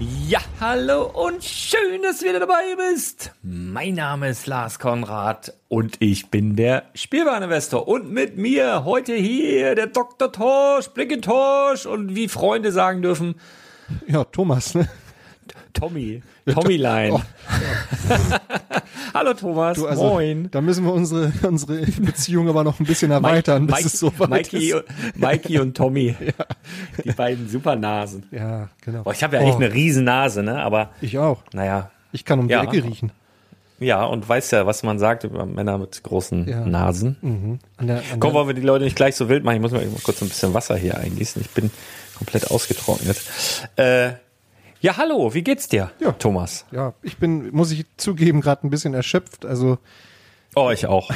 Ja, hallo und schön, dass du wieder dabei bist. Mein Name ist Lars Konrad und ich bin der Spielwareninvestor. Und mit mir heute hier der Dr. Torsch, Blickentorsch und wie Freunde sagen dürfen. Ja, Thomas, ne? Tommy. Tommyline. Oh, ja. Hallo Thomas, du, also, moin. Da müssen wir unsere, unsere Beziehung aber noch ein bisschen erweitern. Mike, Mike, so Mikey, ist. Mikey und Tommy. ja. Die beiden Supernasen. Ja, genau. Boah, ich habe ja eigentlich oh. eine Riesennase, ne? Aber. Ich auch. Naja. Ich kann um die ja. Ecke riechen. Ja, und weißt ja, was man sagt über Männer mit großen ja. Nasen. Mhm. An der, an Komm, wollen wir die Leute nicht gleich so wild machen? Ich muss mal kurz ein bisschen Wasser hier eingießen. Ich bin komplett ausgetrocknet. Äh, ja, hallo, wie geht's dir, ja. Thomas? Ja, ich bin, muss ich zugeben, gerade ein bisschen erschöpft. Also. Oh, ich auch.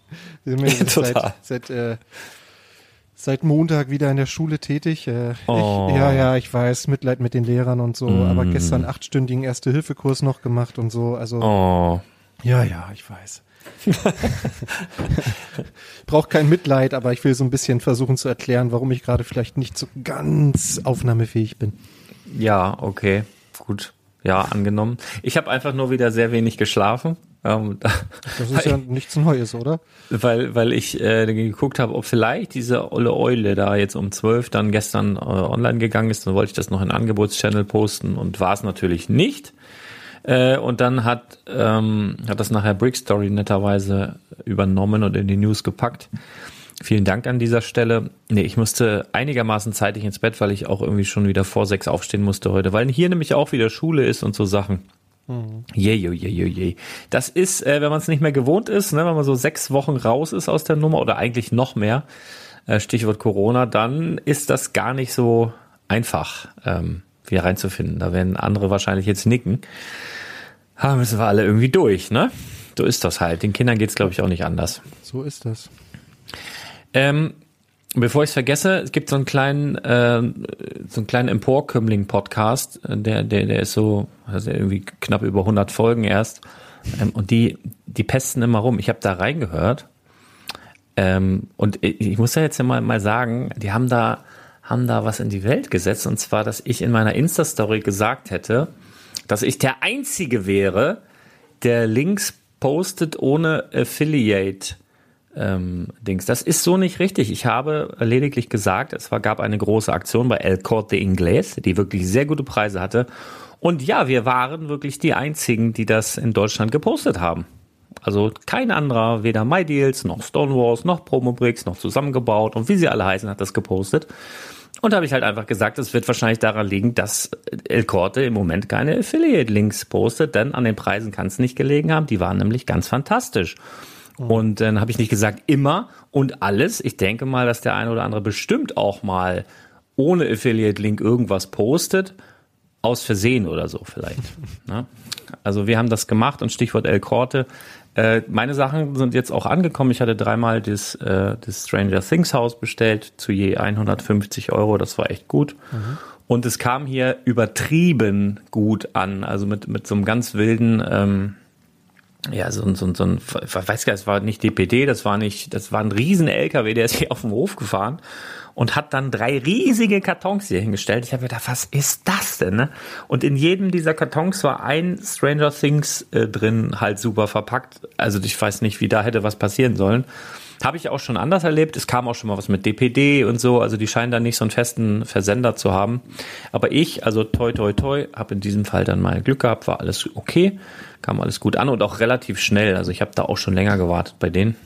Total. Seit, seit, äh, seit Montag wieder in der Schule tätig. Äh, oh. ich, ja, ja, ich weiß, Mitleid mit den Lehrern und so, mm. aber gestern achtstündigen Erste-Hilfe-Kurs noch gemacht und so. Also. Oh. Ja, ja, ich weiß. Braucht kein Mitleid, aber ich will so ein bisschen versuchen zu erklären, warum ich gerade vielleicht nicht so ganz aufnahmefähig bin. Ja, okay, gut. Ja, angenommen. Ich habe einfach nur wieder sehr wenig geschlafen. Ähm, das ist ja nichts Neues, oder? Weil, weil ich äh, geguckt habe, ob vielleicht diese olle Eule da jetzt um zwölf dann gestern äh, online gegangen ist. Dann wollte ich das noch in Angebotschannel posten und war es natürlich nicht. Äh, und dann hat, ähm, hat das nachher Brick Story netterweise übernommen und in die News gepackt. Vielen Dank an dieser Stelle. Nee, ich musste einigermaßen zeitig ins Bett, weil ich auch irgendwie schon wieder vor sechs aufstehen musste heute, weil hier nämlich auch wieder Schule ist und so Sachen. Je, je, je, je, je. Das ist, äh, wenn man es nicht mehr gewohnt ist, ne, wenn man so sechs Wochen raus ist aus der Nummer oder eigentlich noch mehr, äh, Stichwort Corona, dann ist das gar nicht so einfach, ähm, wieder reinzufinden. Da werden andere wahrscheinlich jetzt nicken. Da müssen wir alle irgendwie durch, ne? So ist das halt. Den Kindern geht's, glaube ich, auch nicht anders. So ist das. Ähm, bevor ich es vergesse, es gibt so einen kleinen, äh, so einen kleinen Emporkömmling-Podcast, der, der, der ist so, also irgendwie knapp über 100 Folgen erst. Ähm, und die, die pesten immer rum. Ich habe da reingehört. Ähm, und ich, muss ja jetzt mal, mal sagen, die haben da, haben da was in die Welt gesetzt. Und zwar, dass ich in meiner Insta-Story gesagt hätte, dass ich der Einzige wäre, der Links postet ohne Affiliate ähm, Dings. Das ist so nicht richtig. Ich habe lediglich gesagt, es war, gab eine große Aktion bei El Corte Inglés, die wirklich sehr gute Preise hatte. Und ja, wir waren wirklich die einzigen, die das in Deutschland gepostet haben. Also kein anderer, weder MyDeals noch Stonewalls noch Promobricks noch zusammengebaut und wie sie alle heißen, hat das gepostet. Und da habe ich halt einfach gesagt, es wird wahrscheinlich daran liegen, dass El Corte im Moment keine Affiliate-Links postet, denn an den Preisen kann es nicht gelegen haben. Die waren nämlich ganz fantastisch. Und dann habe ich nicht gesagt immer und alles. Ich denke mal, dass der eine oder andere bestimmt auch mal ohne Affiliate-Link irgendwas postet. Aus Versehen oder so vielleicht. ne? Also wir haben das gemacht und Stichwort El Corte. Äh, meine Sachen sind jetzt auch angekommen. Ich hatte dreimal das, äh, das Stranger Things Haus bestellt zu je 150 Euro. Das war echt gut. Mhm. Und es kam hier übertrieben gut an. Also mit, mit so einem ganz wilden, ähm, ja, so, so, so ein, ich weiß gar nicht, es war nicht DPD, das war nicht, das war ein riesen LKW, der ist hier auf dem Hof gefahren und hat dann drei riesige Kartons hier hingestellt. Ich habe gedacht, was ist das denn? Ne? Und in jedem dieser Kartons war ein Stranger Things äh, drin, halt super verpackt. Also ich weiß nicht, wie da hätte was passieren sollen. Habe ich auch schon anders erlebt. Es kam auch schon mal was mit DPD und so. Also die scheinen da nicht so einen festen Versender zu haben. Aber ich, also toi toi toi, habe in diesem Fall dann mal Glück gehabt, war alles okay kam alles gut an und auch relativ schnell. Also ich habe da auch schon länger gewartet bei denen.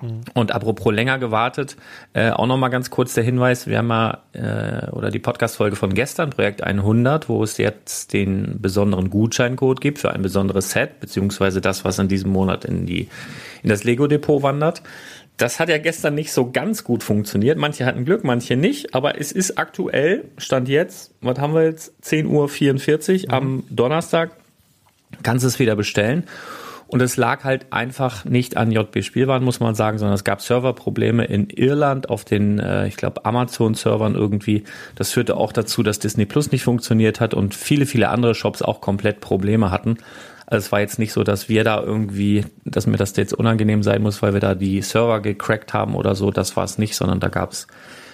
Mhm. Und apropos länger gewartet, äh, auch nochmal ganz kurz der Hinweis, wir haben ja, äh, oder die Podcast-Folge von gestern, Projekt 100, wo es jetzt den besonderen Gutscheincode gibt für ein besonderes Set, beziehungsweise das, was in diesem Monat in die, in das Lego-Depot wandert. Das hat ja gestern nicht so ganz gut funktioniert. Manche hatten Glück, manche nicht, aber es ist aktuell, Stand jetzt, was haben wir jetzt? 10.44 Uhr mhm. am Donnerstag, kannst es wieder bestellen. Und es lag halt einfach nicht an JB Spielwaren, muss man sagen, sondern es gab Serverprobleme in Irland auf den, äh, ich glaube, Amazon-Servern irgendwie. Das führte auch dazu, dass Disney Plus nicht funktioniert hat und viele, viele andere Shops auch komplett Probleme hatten. Also es war jetzt nicht so, dass wir da irgendwie, dass mir das jetzt unangenehm sein muss, weil wir da die Server gecrackt haben oder so. Das war es nicht, sondern da gab es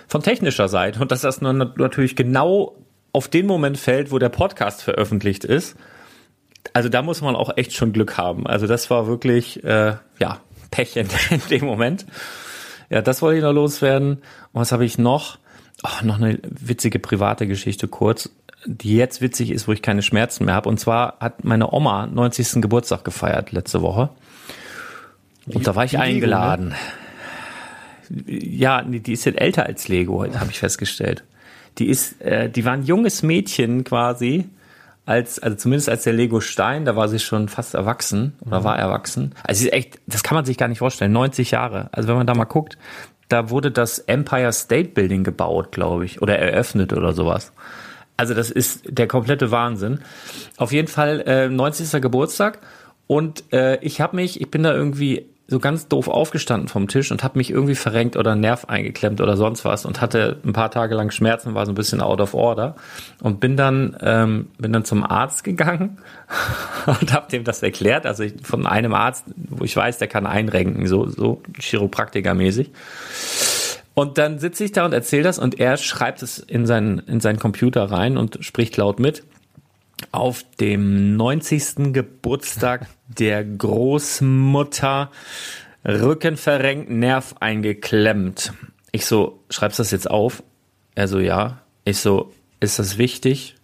von technischer Seite und dass das nur natürlich genau auf den Moment fällt, wo der Podcast veröffentlicht ist also da muss man auch echt schon Glück haben. Also das war wirklich, äh, ja, Pech in, in dem Moment. Ja, das wollte ich noch loswerden. Und was habe ich noch? Oh, noch eine witzige private Geschichte kurz, die jetzt witzig ist, wo ich keine Schmerzen mehr habe. Und zwar hat meine Oma 90. Geburtstag gefeiert letzte Woche. Und die, da war ich eingeladen. Lego, ne? Ja, die ist jetzt älter als Lego, habe ich festgestellt. Die ist, äh, die war ein junges Mädchen quasi als, also zumindest als der Lego Stein, da war sie schon fast erwachsen oder mhm. war erwachsen. Also sie ist echt, das kann man sich gar nicht vorstellen, 90 Jahre. Also wenn man da mal guckt, da wurde das Empire State Building gebaut, glaube ich, oder eröffnet oder sowas. Also das ist der komplette Wahnsinn. Auf jeden Fall äh, 90. Geburtstag und äh, ich habe mich, ich bin da irgendwie so ganz doof aufgestanden vom Tisch und habe mich irgendwie verrenkt oder Nerv eingeklemmt oder sonst was und hatte ein paar Tage lang Schmerzen, war so ein bisschen out of order und bin dann ähm, bin dann zum Arzt gegangen und habe dem das erklärt, also ich, von einem Arzt, wo ich weiß, der kann einrenken, so so Chiropraktiker-mäßig. Und dann sitze ich da und erzähle das und er schreibt es in seinen in seinen Computer rein und spricht laut mit auf dem 90. Geburtstag der Großmutter Rücken verrenkt, Nerv eingeklemmt. Ich so, schreibst das jetzt auf? Er so, ja. Ich so, ist das wichtig?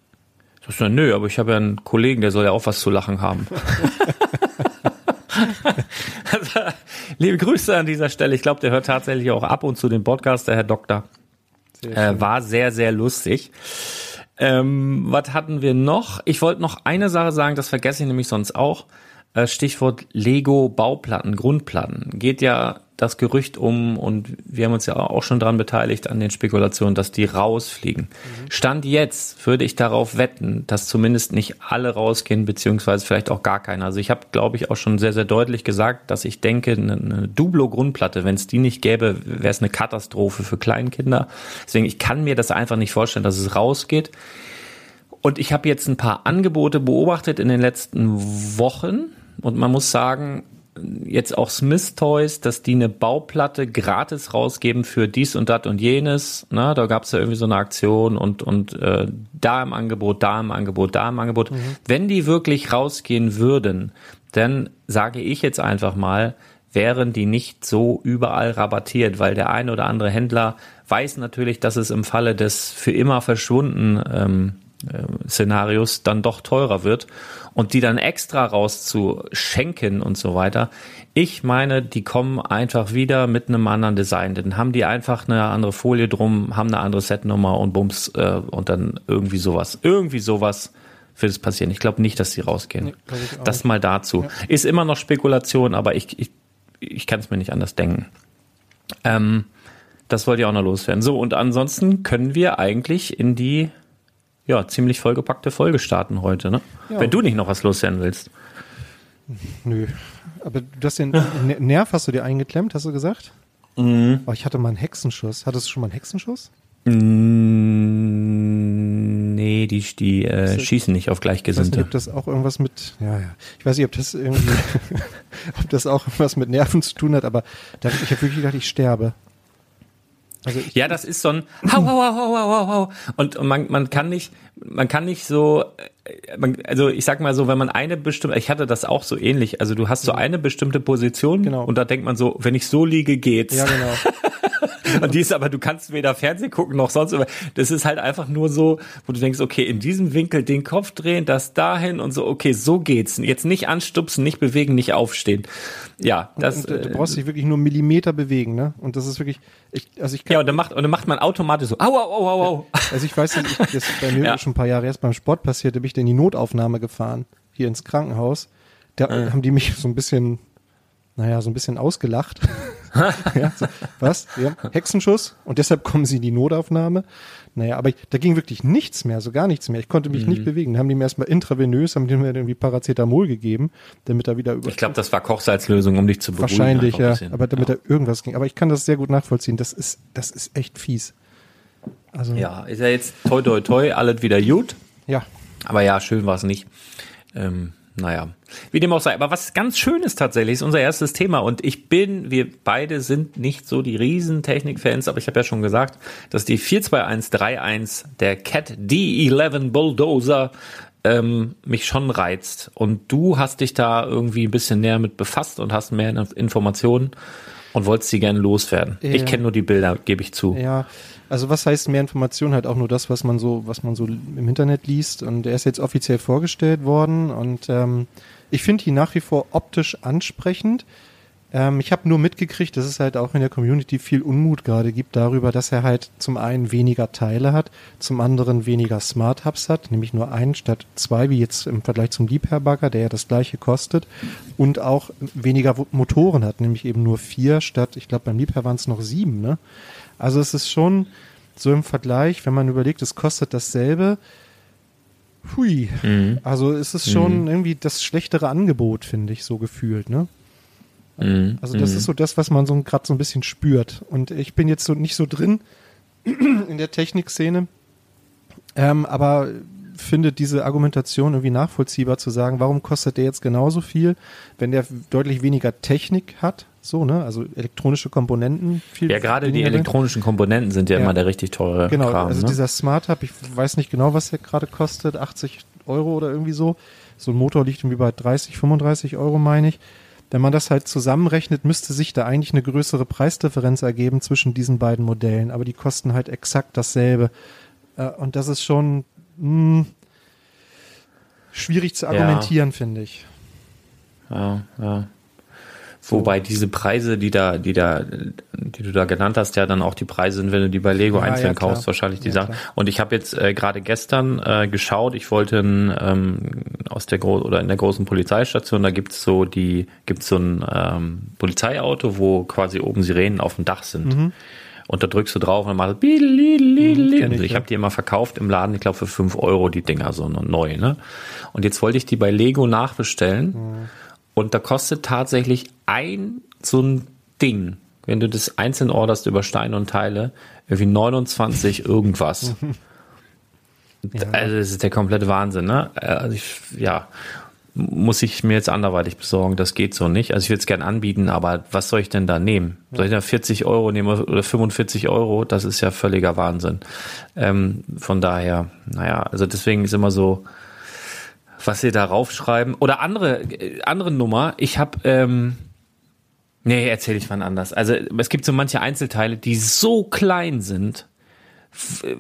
Ich so, nö, aber ich habe ja einen Kollegen, der soll ja auch was zu lachen haben. also, liebe Grüße an dieser Stelle. Ich glaube, der hört tatsächlich auch ab und zu den Podcast, der Herr Doktor. Äh, war sehr, sehr lustig. Ähm, was hatten wir noch? Ich wollte noch eine Sache sagen, das vergesse ich nämlich sonst auch. Äh, Stichwort Lego Bauplatten, Grundplatten. Geht ja das Gerücht um und wir haben uns ja auch schon daran beteiligt an den Spekulationen, dass die rausfliegen. Mhm. Stand jetzt würde ich darauf wetten, dass zumindest nicht alle rausgehen, beziehungsweise vielleicht auch gar keiner. Also ich habe, glaube ich, auch schon sehr, sehr deutlich gesagt, dass ich denke, eine, eine Duplo-Grundplatte, wenn es die nicht gäbe, wäre es eine Katastrophe für Kleinkinder. Deswegen, ich kann mir das einfach nicht vorstellen, dass es rausgeht. Und ich habe jetzt ein paar Angebote beobachtet in den letzten Wochen und man muss sagen, jetzt auch Smith Toys, dass die eine Bauplatte gratis rausgeben für dies und das und jenes. Na, da gab es ja irgendwie so eine Aktion und, und äh, da im Angebot, da im Angebot, da im Angebot. Mhm. Wenn die wirklich rausgehen würden, dann sage ich jetzt einfach mal, wären die nicht so überall rabattiert, weil der ein oder andere Händler weiß natürlich, dass es im Falle des für immer verschwunden ähm, äh, Szenarios dann doch teurer wird und die dann extra rauszuschenken und so weiter. Ich meine, die kommen einfach wieder mit einem anderen Design. Dann haben die einfach eine andere Folie drum, haben eine andere Setnummer und Bums äh, und dann irgendwie sowas. Irgendwie sowas wird es passieren. Ich glaube nicht, dass die rausgehen. Nee, das mal dazu. Ja. Ist immer noch Spekulation, aber ich, ich, ich kann es mir nicht anders denken. Ähm, das wollte ich auch noch loswerden. So, und ansonsten können wir eigentlich in die ja, ziemlich vollgepackte Folge starten heute, ne? Ja. Wenn du nicht noch was loswerden willst. Nö. Aber du hast den Nerv hast du dir eingeklemmt, hast du gesagt? Mhm. Oh, ich hatte mal einen Hexenschuss. Hattest du schon mal einen Hexenschuss? Mm, nee, die, die äh, schießen nicht auf Gleichgesinnte. Ich weiß nicht, ob das auch irgendwas mit, ja, ja. Ich weiß nicht, ob das irgendwie, ob das auch irgendwas mit Nerven zu tun hat, aber da, ich habe wirklich gedacht, ich sterbe. Also ja, das ist so ein hau, hau, hau, hau, hau, hau. Und, und man, man kann nicht, man kann nicht so, äh, also ich sag mal so, wenn man eine bestimmte, ich hatte das auch so ähnlich, also du hast so eine bestimmte Position genau. und da denkt man so, wenn ich so liege, geht's. Ja, genau. und die ist aber, du kannst weder Fernsehen gucken noch sonst. Das ist halt einfach nur so, wo du denkst, okay, in diesem Winkel den Kopf drehen, das dahin und so, okay, so geht's. Jetzt nicht anstupsen, nicht bewegen, nicht aufstehen. Ja, das. Und, und, du brauchst dich wirklich nur Millimeter bewegen, ne? Und das ist wirklich, ich, also ich kann, Ja, und dann macht, und dann macht man automatisch so, au, au, au, au, au. Also ich weiß nicht, ich, das ist bei mir ja. schon ein paar Jahre erst beim Sport passiert, da bin ich in die Notaufnahme gefahren, hier ins Krankenhaus. Da äh. haben die mich so ein bisschen, naja, so ein bisschen ausgelacht. ja, so, was? Ja, Hexenschuss und deshalb kommen sie in die Notaufnahme. Naja, aber ich, da ging wirklich nichts mehr, so gar nichts mehr. Ich konnte mich mhm. nicht bewegen. Dann haben die mir erstmal intravenös, haben die mir irgendwie Paracetamol gegeben, damit er wieder über. Ich glaube, das war Kochsalzlösung, um dich zu beruhigen. Wahrscheinlich, ja. Aber damit ja. da irgendwas ging. Aber ich kann das sehr gut nachvollziehen. Das ist, das ist echt fies. Also. Ja, ist ja jetzt toi toi toi, alles wieder gut. Ja. Aber ja, schön war es nicht. Ähm, naja, wie dem auch sei. Aber was ganz schön ist tatsächlich, ist unser erstes Thema. Und ich bin, wir beide sind nicht so die riesen Technik-Fans, aber ich habe ja schon gesagt, dass die 42131 der Cat D11 Bulldozer ähm, mich schon reizt. Und du hast dich da irgendwie ein bisschen näher mit befasst und hast mehr Informationen und wolltest sie gerne loswerden. Ja. Ich kenne nur die Bilder, gebe ich zu. Ja, also was heißt mehr Information? Halt auch nur das, was man so, was man so im Internet liest. Und er ist jetzt offiziell vorgestellt worden und ähm, ich finde ihn nach wie vor optisch ansprechend. Ähm, ich habe nur mitgekriegt, dass es halt auch in der Community viel Unmut gerade gibt darüber, dass er halt zum einen weniger Teile hat, zum anderen weniger Smart Hubs hat, nämlich nur einen statt zwei, wie jetzt im Vergleich zum Liebherr-Bagger, der ja das gleiche kostet, und auch weniger Motoren hat, nämlich eben nur vier statt, ich glaube beim Liebherr waren es noch sieben, ne? Also es ist schon so im Vergleich, wenn man überlegt, es kostet dasselbe. Hui. Mhm. Also es ist schon mhm. irgendwie das schlechtere Angebot, finde ich, so gefühlt, ne? Mhm. Also das ist so das, was man so gerade so ein bisschen spürt. Und ich bin jetzt so nicht so drin in der Technikszene, ähm, aber finde diese Argumentation irgendwie nachvollziehbar zu sagen, warum kostet der jetzt genauso viel, wenn der deutlich weniger Technik hat, so, ne? Also elektronische Komponenten. Viel ja, gerade die elektronischen Komponenten sind ja, ja, immer der richtig teure Genau, Kram, also ne? dieser Smart Hub, ich weiß nicht genau, was der gerade kostet, 80 Euro oder irgendwie so. So ein Motor liegt irgendwie bei 30, 35 Euro, meine ich. Wenn man das halt zusammenrechnet, müsste sich da eigentlich eine größere Preisdifferenz ergeben zwischen diesen beiden Modellen, aber die kosten halt exakt dasselbe. Äh, und das ist schon, mh, hm, schwierig zu argumentieren, ja. finde ich. Ja, ja. Wobei diese Preise, die da, die da, die du da genannt hast, ja dann auch die Preise sind, wenn du die bei Lego ja, einzeln ja, kaufst, wahrscheinlich die ja, Sachen. Und ich habe jetzt äh, gerade gestern äh, geschaut, ich wollte ähm, aus der Gro oder in der großen Polizeistation, da gibt's so die, gibt's so ein ähm, Polizeiauto, wo quasi oben Sirenen auf dem Dach sind. Mhm. Und da drückst du drauf und macht mhm, ich, ich habe die immer verkauft im Laden, ich glaube für fünf Euro die Dinger so neu, ne? Und jetzt wollte ich die bei Lego nachbestellen. Mhm und da kostet tatsächlich ein so ein Ding, wenn du das einzeln orderst über Steine und Teile, irgendwie 29 irgendwas. ja. Also das ist der komplette Wahnsinn, ne? Also ich, ja, muss ich mir jetzt anderweitig besorgen, das geht so nicht. Also ich würde es gerne anbieten, aber was soll ich denn da nehmen? Soll ich da 40 Euro nehmen oder 45 Euro? Das ist ja völliger Wahnsinn. Ähm, von daher, naja, also deswegen ist immer so, was sie da raufschreiben. Oder andere, andere Nummer. Ich habe, ähm, nee, erzähle ich wann anders. Also es gibt so manche Einzelteile, die so klein sind,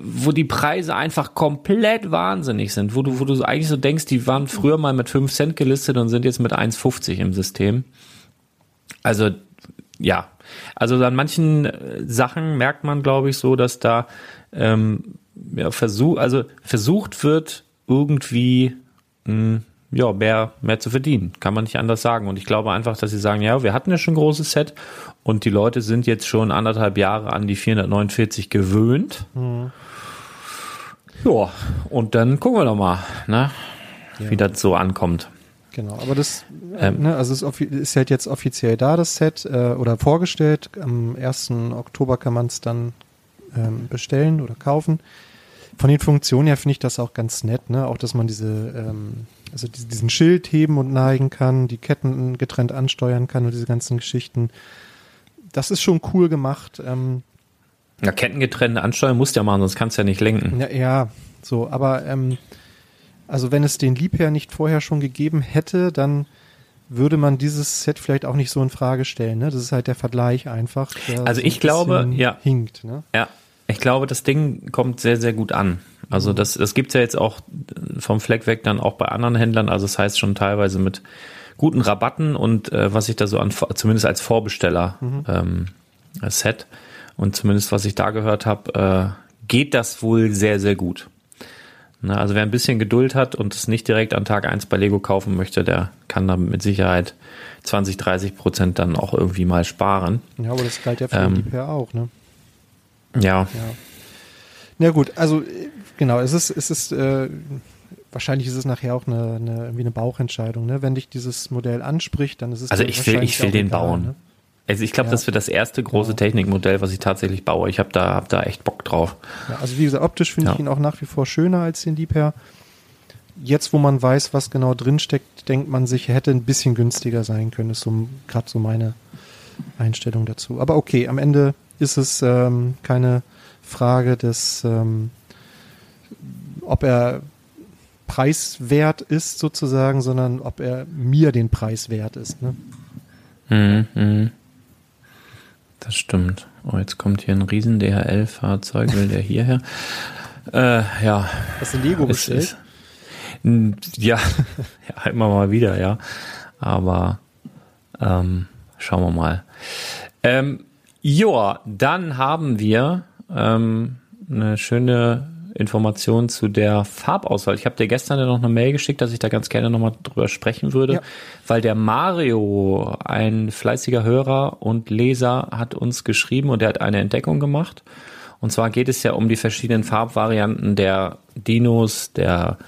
wo die Preise einfach komplett wahnsinnig sind, wo du, wo du eigentlich so denkst, die waren früher mal mit 5 Cent gelistet und sind jetzt mit 1,50 im System. Also, ja. Also an manchen äh, Sachen merkt man, glaube ich, so, dass da ähm, ja, versuch, also versucht wird, irgendwie mh, ja, mehr, mehr zu verdienen. Kann man nicht anders sagen. Und ich glaube einfach, dass sie sagen, ja, wir hatten ja schon ein großes Set und die Leute sind jetzt schon anderthalb Jahre an die 449 gewöhnt. Mhm. Ja, und dann gucken wir doch mal, ne, ja. wie das so ankommt. Genau, aber das, ähm, ne, also es ist halt jetzt offiziell da, das Set, äh, oder vorgestellt. Am 1. Oktober kann man es dann ähm, bestellen oder kaufen. Von den Funktionen her finde ich das auch ganz nett, ne? Auch, dass man diese, ähm, also diesen Schild heben und neigen kann, die Ketten getrennt ansteuern kann und diese ganzen Geschichten. Das ist schon cool gemacht. Ähm, ja, kettengetrennte ansteuern musst du ja machen, sonst kannst du ja nicht lenken. Ja, ja so, aber ähm, also wenn es den Liebherr nicht vorher schon gegeben hätte, dann würde man dieses Set vielleicht auch nicht so in Frage stellen. Ne? Das ist halt der Vergleich einfach. also ich glaube, ja. Hinkt, ne? Ja, ich glaube, das Ding kommt sehr, sehr gut an. Also das, das gibt's ja jetzt auch vom Fleck weg dann auch bei anderen Händlern. Also das heißt schon teilweise mit guten Rabatten und äh, was ich da so an, zumindest als Vorbesteller mhm. ähm, Set und zumindest was ich da gehört habe, äh, geht das wohl sehr, sehr gut. Na, also wer ein bisschen Geduld hat und es nicht direkt an Tag eins bei Lego kaufen möchte, der kann da mit Sicherheit 20, 30 Prozent dann auch irgendwie mal sparen. Ja, aber das galt ja für ähm, die PR auch, ne? Ja. ja. Na gut, also genau, es ist, es ist, äh, wahrscheinlich ist es nachher auch eine, eine, irgendwie eine Bauchentscheidung, ne? Wenn dich dieses Modell anspricht, dann ist es Also ich will, ich will den egal, bauen. Ne? Also ich glaube, ja. das wird das erste große ja. Technikmodell, was ich tatsächlich baue. Ich habe da, hab da echt Bock drauf. Ja, also wie gesagt, optisch finde ich ihn auch nach wie vor schöner als den Deeper. Jetzt, wo man weiß, was genau drinsteckt, denkt man sich, hätte ein bisschen günstiger sein können. Ist so gerade so meine Einstellung dazu. Aber okay, am Ende ist es ähm, keine Frage des, ähm, ob er preiswert ist sozusagen, sondern ob er mir den Preis wert ist. Ne? Mhm, mh. Das stimmt. Oh, jetzt kommt hier ein riesen DHL-Fahrzeug, will der hierher? äh, ja. Hast du Lego bestellt? Ist, ja, ja, immer mal wieder, ja. Aber ähm, schauen wir mal. Ähm, Joa, dann haben wir ähm, eine schöne Information zu der Farbauswahl. Ich habe dir gestern ja noch eine Mail geschickt, dass ich da ganz gerne nochmal drüber sprechen würde, ja. weil der Mario, ein fleißiger Hörer und Leser, hat uns geschrieben und er hat eine Entdeckung gemacht. Und zwar geht es ja um die verschiedenen Farbvarianten der Dinos, der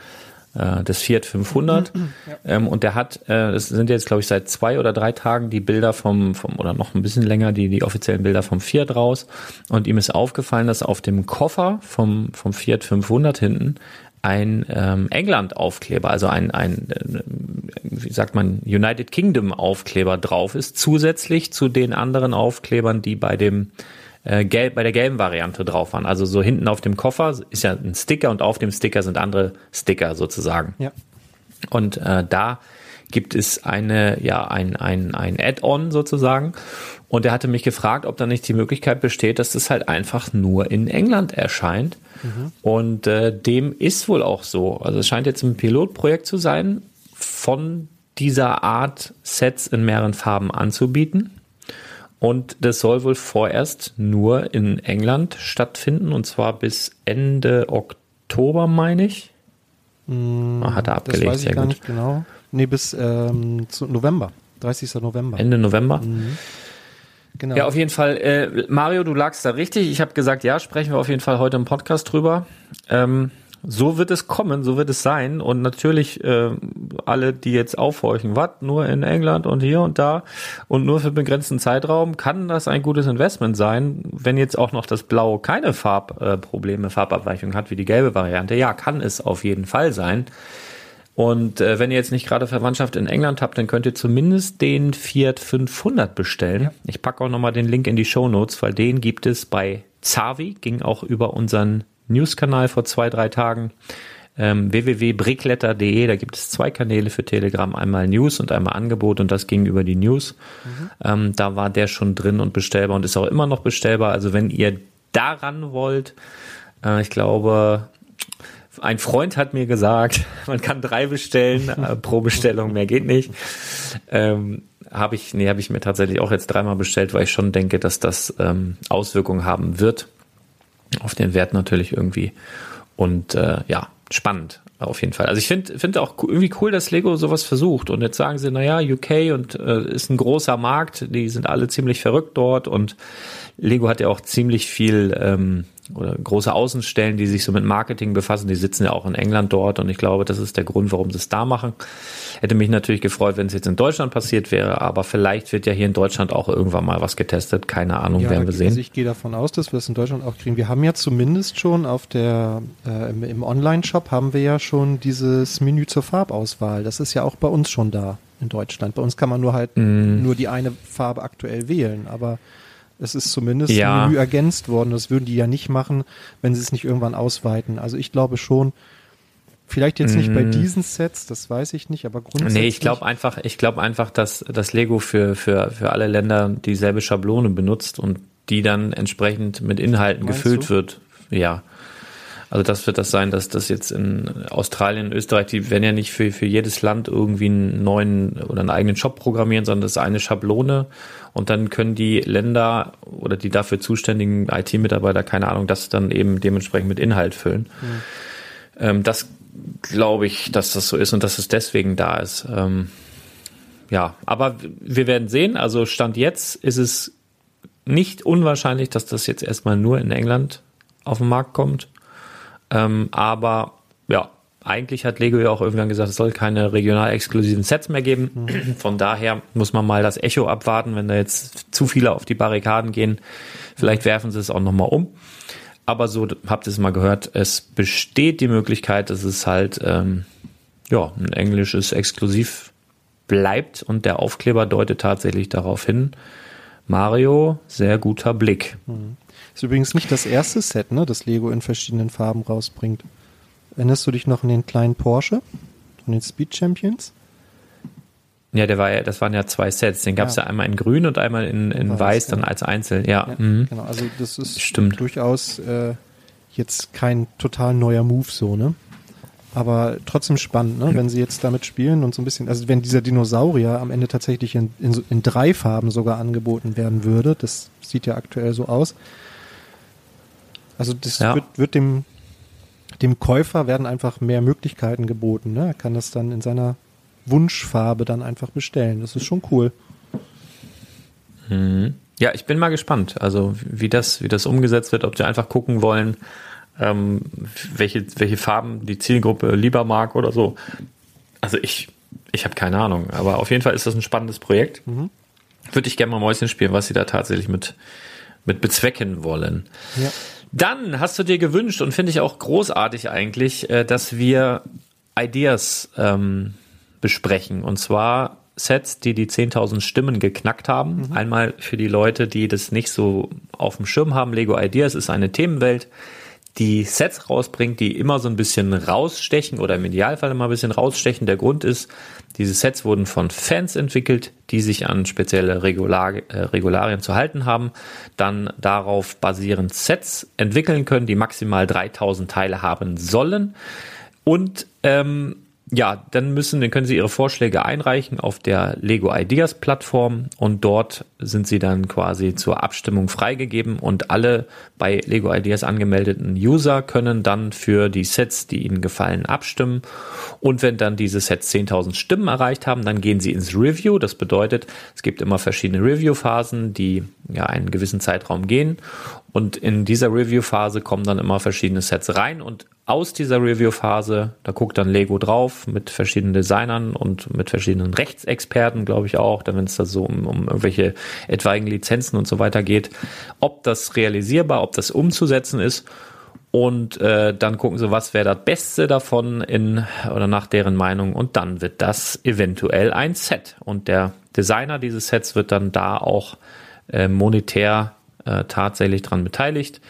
äh, des Fiat 500. Ja. Ähm, und der hat, äh, es sind jetzt, glaube ich, seit zwei oder drei Tagen die Bilder vom, vom oder noch ein bisschen länger, die, die offiziellen Bilder vom Fiat raus. Und ihm ist aufgefallen, dass auf dem Koffer vom, vom Fiat 500 hinten ein ähm, England-Aufkleber, also ein, ein äh, wie sagt man, United Kingdom-Aufkleber drauf ist, zusätzlich zu den anderen Aufklebern, die bei dem äh, gelb, bei der gelben Variante drauf waren. Also so hinten auf dem Koffer ist ja ein Sticker und auf dem Sticker sind andere Sticker sozusagen. Ja. Und äh, da gibt es eine, ja, ein, ein, ein Add-on sozusagen. Und er hatte mich gefragt, ob da nicht die Möglichkeit besteht, dass das halt einfach nur in England erscheint. Mhm. Und äh, dem ist wohl auch so. Also es scheint jetzt ein Pilotprojekt zu sein, von dieser Art Sets in mehreren Farben anzubieten. Und das soll wohl vorerst nur in England stattfinden und zwar bis Ende Oktober, meine ich. Mm, hat er abgelegt, das weiß ich sehr gar gut. nicht genau. Nee, bis ähm, November, 30. November. Ende November. Mhm. Genau. Ja, auf jeden Fall. Äh, Mario, du lagst da richtig. Ich habe gesagt, ja, sprechen wir auf jeden Fall heute im Podcast drüber. Ähm, so wird es kommen, so wird es sein. Und natürlich äh, alle, die jetzt aufhorchen, was, nur in England und hier und da und nur für begrenzten Zeitraum, kann das ein gutes Investment sein. Wenn jetzt auch noch das Blau keine Farbprobleme, äh, Farbabweichung hat, wie die gelbe Variante, ja, kann es auf jeden Fall sein. Und äh, wenn ihr jetzt nicht gerade Verwandtschaft in England habt, dann könnt ihr zumindest den Fiat 500 bestellen. Ich packe auch nochmal den Link in die Show Notes, weil den gibt es bei Zavi, ging auch über unseren News-Kanal vor zwei, drei Tagen. Ähm, www.brickletter.de, da gibt es zwei Kanäle für Telegram, einmal News und einmal Angebot und das ging über die News. Mhm. Ähm, da war der schon drin und bestellbar und ist auch immer noch bestellbar. Also wenn ihr daran wollt, äh, ich glaube, ein Freund hat mir gesagt, man kann drei bestellen äh, pro Bestellung, mehr geht nicht. Ähm, habe ich, nee, habe ich mir tatsächlich auch jetzt dreimal bestellt, weil ich schon denke, dass das ähm, Auswirkungen haben wird auf den Wert natürlich irgendwie. Und äh, ja, spannend auf jeden Fall. Also ich finde finde auch irgendwie cool, dass Lego sowas versucht. Und jetzt sagen sie, naja, UK und äh, ist ein großer Markt, die sind alle ziemlich verrückt dort und Lego hat ja auch ziemlich viel ähm, oder große Außenstellen, die sich so mit Marketing befassen, die sitzen ja auch in England dort und ich glaube, das ist der Grund, warum sie es da machen. Hätte mich natürlich gefreut, wenn es jetzt in Deutschland passiert wäre, aber vielleicht wird ja hier in Deutschland auch irgendwann mal was getestet. Keine Ahnung, ja, werden wir sehen. Also ich gehe davon aus, dass wir es in Deutschland auch kriegen. Wir haben ja zumindest schon auf der äh, im, im Online-Shop haben wir ja schon dieses Menü zur Farbauswahl. Das ist ja auch bei uns schon da in Deutschland. Bei uns kann man nur halt mm. nur die eine Farbe aktuell wählen, aber es ist zumindest ja. Menü ergänzt worden. Das würden die ja nicht machen, wenn sie es nicht irgendwann ausweiten. Also ich glaube schon, Vielleicht jetzt nicht bei mm. diesen Sets, das weiß ich nicht, aber grundsätzlich. Nee, ich glaube einfach, ich glaube einfach, dass das Lego für, für, für alle Länder dieselbe Schablone benutzt und die dann entsprechend mit Inhalten Meinst gefüllt du? wird. Ja. Also das wird das sein, dass das jetzt in Australien, Österreich, die werden ja nicht für, für jedes Land irgendwie einen neuen oder einen eigenen Shop programmieren, sondern das ist eine Schablone und dann können die Länder oder die dafür zuständigen IT-Mitarbeiter, keine Ahnung, das dann eben dementsprechend mit Inhalt füllen. Mhm. Ähm, das glaube ich, dass das so ist und dass es deswegen da ist. Ähm, ja, aber wir werden sehen. Also Stand jetzt ist es nicht unwahrscheinlich, dass das jetzt erstmal nur in England auf den Markt kommt. Ähm, aber ja, eigentlich hat Lego ja auch irgendwann gesagt, es soll keine regional exklusiven Sets mehr geben. Mhm. Von daher muss man mal das Echo abwarten, wenn da jetzt zu viele auf die Barrikaden gehen. Vielleicht werfen sie es auch nochmal um. Aber so habt ihr es mal gehört, es besteht die Möglichkeit, dass es halt ähm, ja, ein englisches Exklusiv bleibt und der Aufkleber deutet tatsächlich darauf hin. Mario, sehr guter Blick. Mhm. Ist übrigens nicht das erste Set, ne, das Lego in verschiedenen Farben rausbringt. Erinnerst du dich noch an den kleinen Porsche von den Speed Champions? Ja, der war ja, das waren ja zwei Sets. Den gab es ja. ja. einmal in Grün und einmal in, in Weiß, Weiß dann genau. als Einzel. Ja, ja mhm. genau. Also das ist Stimmt. durchaus äh, jetzt kein total neuer Move so, ne? Aber trotzdem spannend, ne? wenn sie jetzt damit spielen und so ein bisschen, also wenn dieser Dinosaurier am Ende tatsächlich in, in, in drei Farben sogar angeboten werden würde, das sieht ja aktuell so aus. Also das ja. wird, wird dem, dem Käufer werden einfach mehr Möglichkeiten geboten. Ne? Er kann das dann in seiner Wunschfarbe dann einfach bestellen. Das ist schon cool. Mhm. Ja, ich bin mal gespannt, also wie das, wie das umgesetzt wird, ob sie einfach gucken wollen, ähm, welche, welche Farben die Zielgruppe lieber mag oder so. Also ich, ich habe keine Ahnung, aber auf jeden Fall ist das ein spannendes Projekt. Mhm. Würde ich gerne mal Mäuschen spielen, was sie da tatsächlich mit, mit bezwecken wollen. Ja. Dann hast du dir gewünscht und finde ich auch großartig eigentlich, äh, dass wir Ideas ähm, besprechen. Und zwar Sets, die die 10.000 Stimmen geknackt haben. Mhm. Einmal für die Leute, die das nicht so auf dem Schirm haben. Lego Ideas ist eine Themenwelt, die Sets rausbringt, die immer so ein bisschen rausstechen oder im Idealfall immer ein bisschen rausstechen. Der Grund ist, diese Sets wurden von Fans entwickelt, die sich an spezielle Regular, äh, Regularien zu halten haben, dann darauf basierend Sets entwickeln können, die maximal 3000 Teile haben sollen und ähm, ja, dann müssen, dann können Sie Ihre Vorschläge einreichen auf der Lego Ideas Plattform und dort sind sie dann quasi zur Abstimmung freigegeben und alle bei Lego Ideas angemeldeten User können dann für die Sets, die ihnen gefallen, abstimmen. Und wenn dann diese Sets 10.000 Stimmen erreicht haben, dann gehen sie ins Review. Das bedeutet, es gibt immer verschiedene Review-Phasen, die ja einen gewissen Zeitraum gehen. Und in dieser Review-Phase kommen dann immer verschiedene Sets rein und aus dieser Review-Phase, da guckt dann Lego drauf mit verschiedenen Designern und mit verschiedenen Rechtsexperten, glaube ich auch, wenn es da so um, um irgendwelche etwaigen Lizenzen und so weiter geht, ob das realisierbar, ob das umzusetzen ist. Und äh, dann gucken sie, was wäre das Beste davon in oder nach deren Meinung. Und dann wird das eventuell ein Set. Und der Designer dieses Sets wird dann da auch äh, monetär äh, tatsächlich dran beteiligt.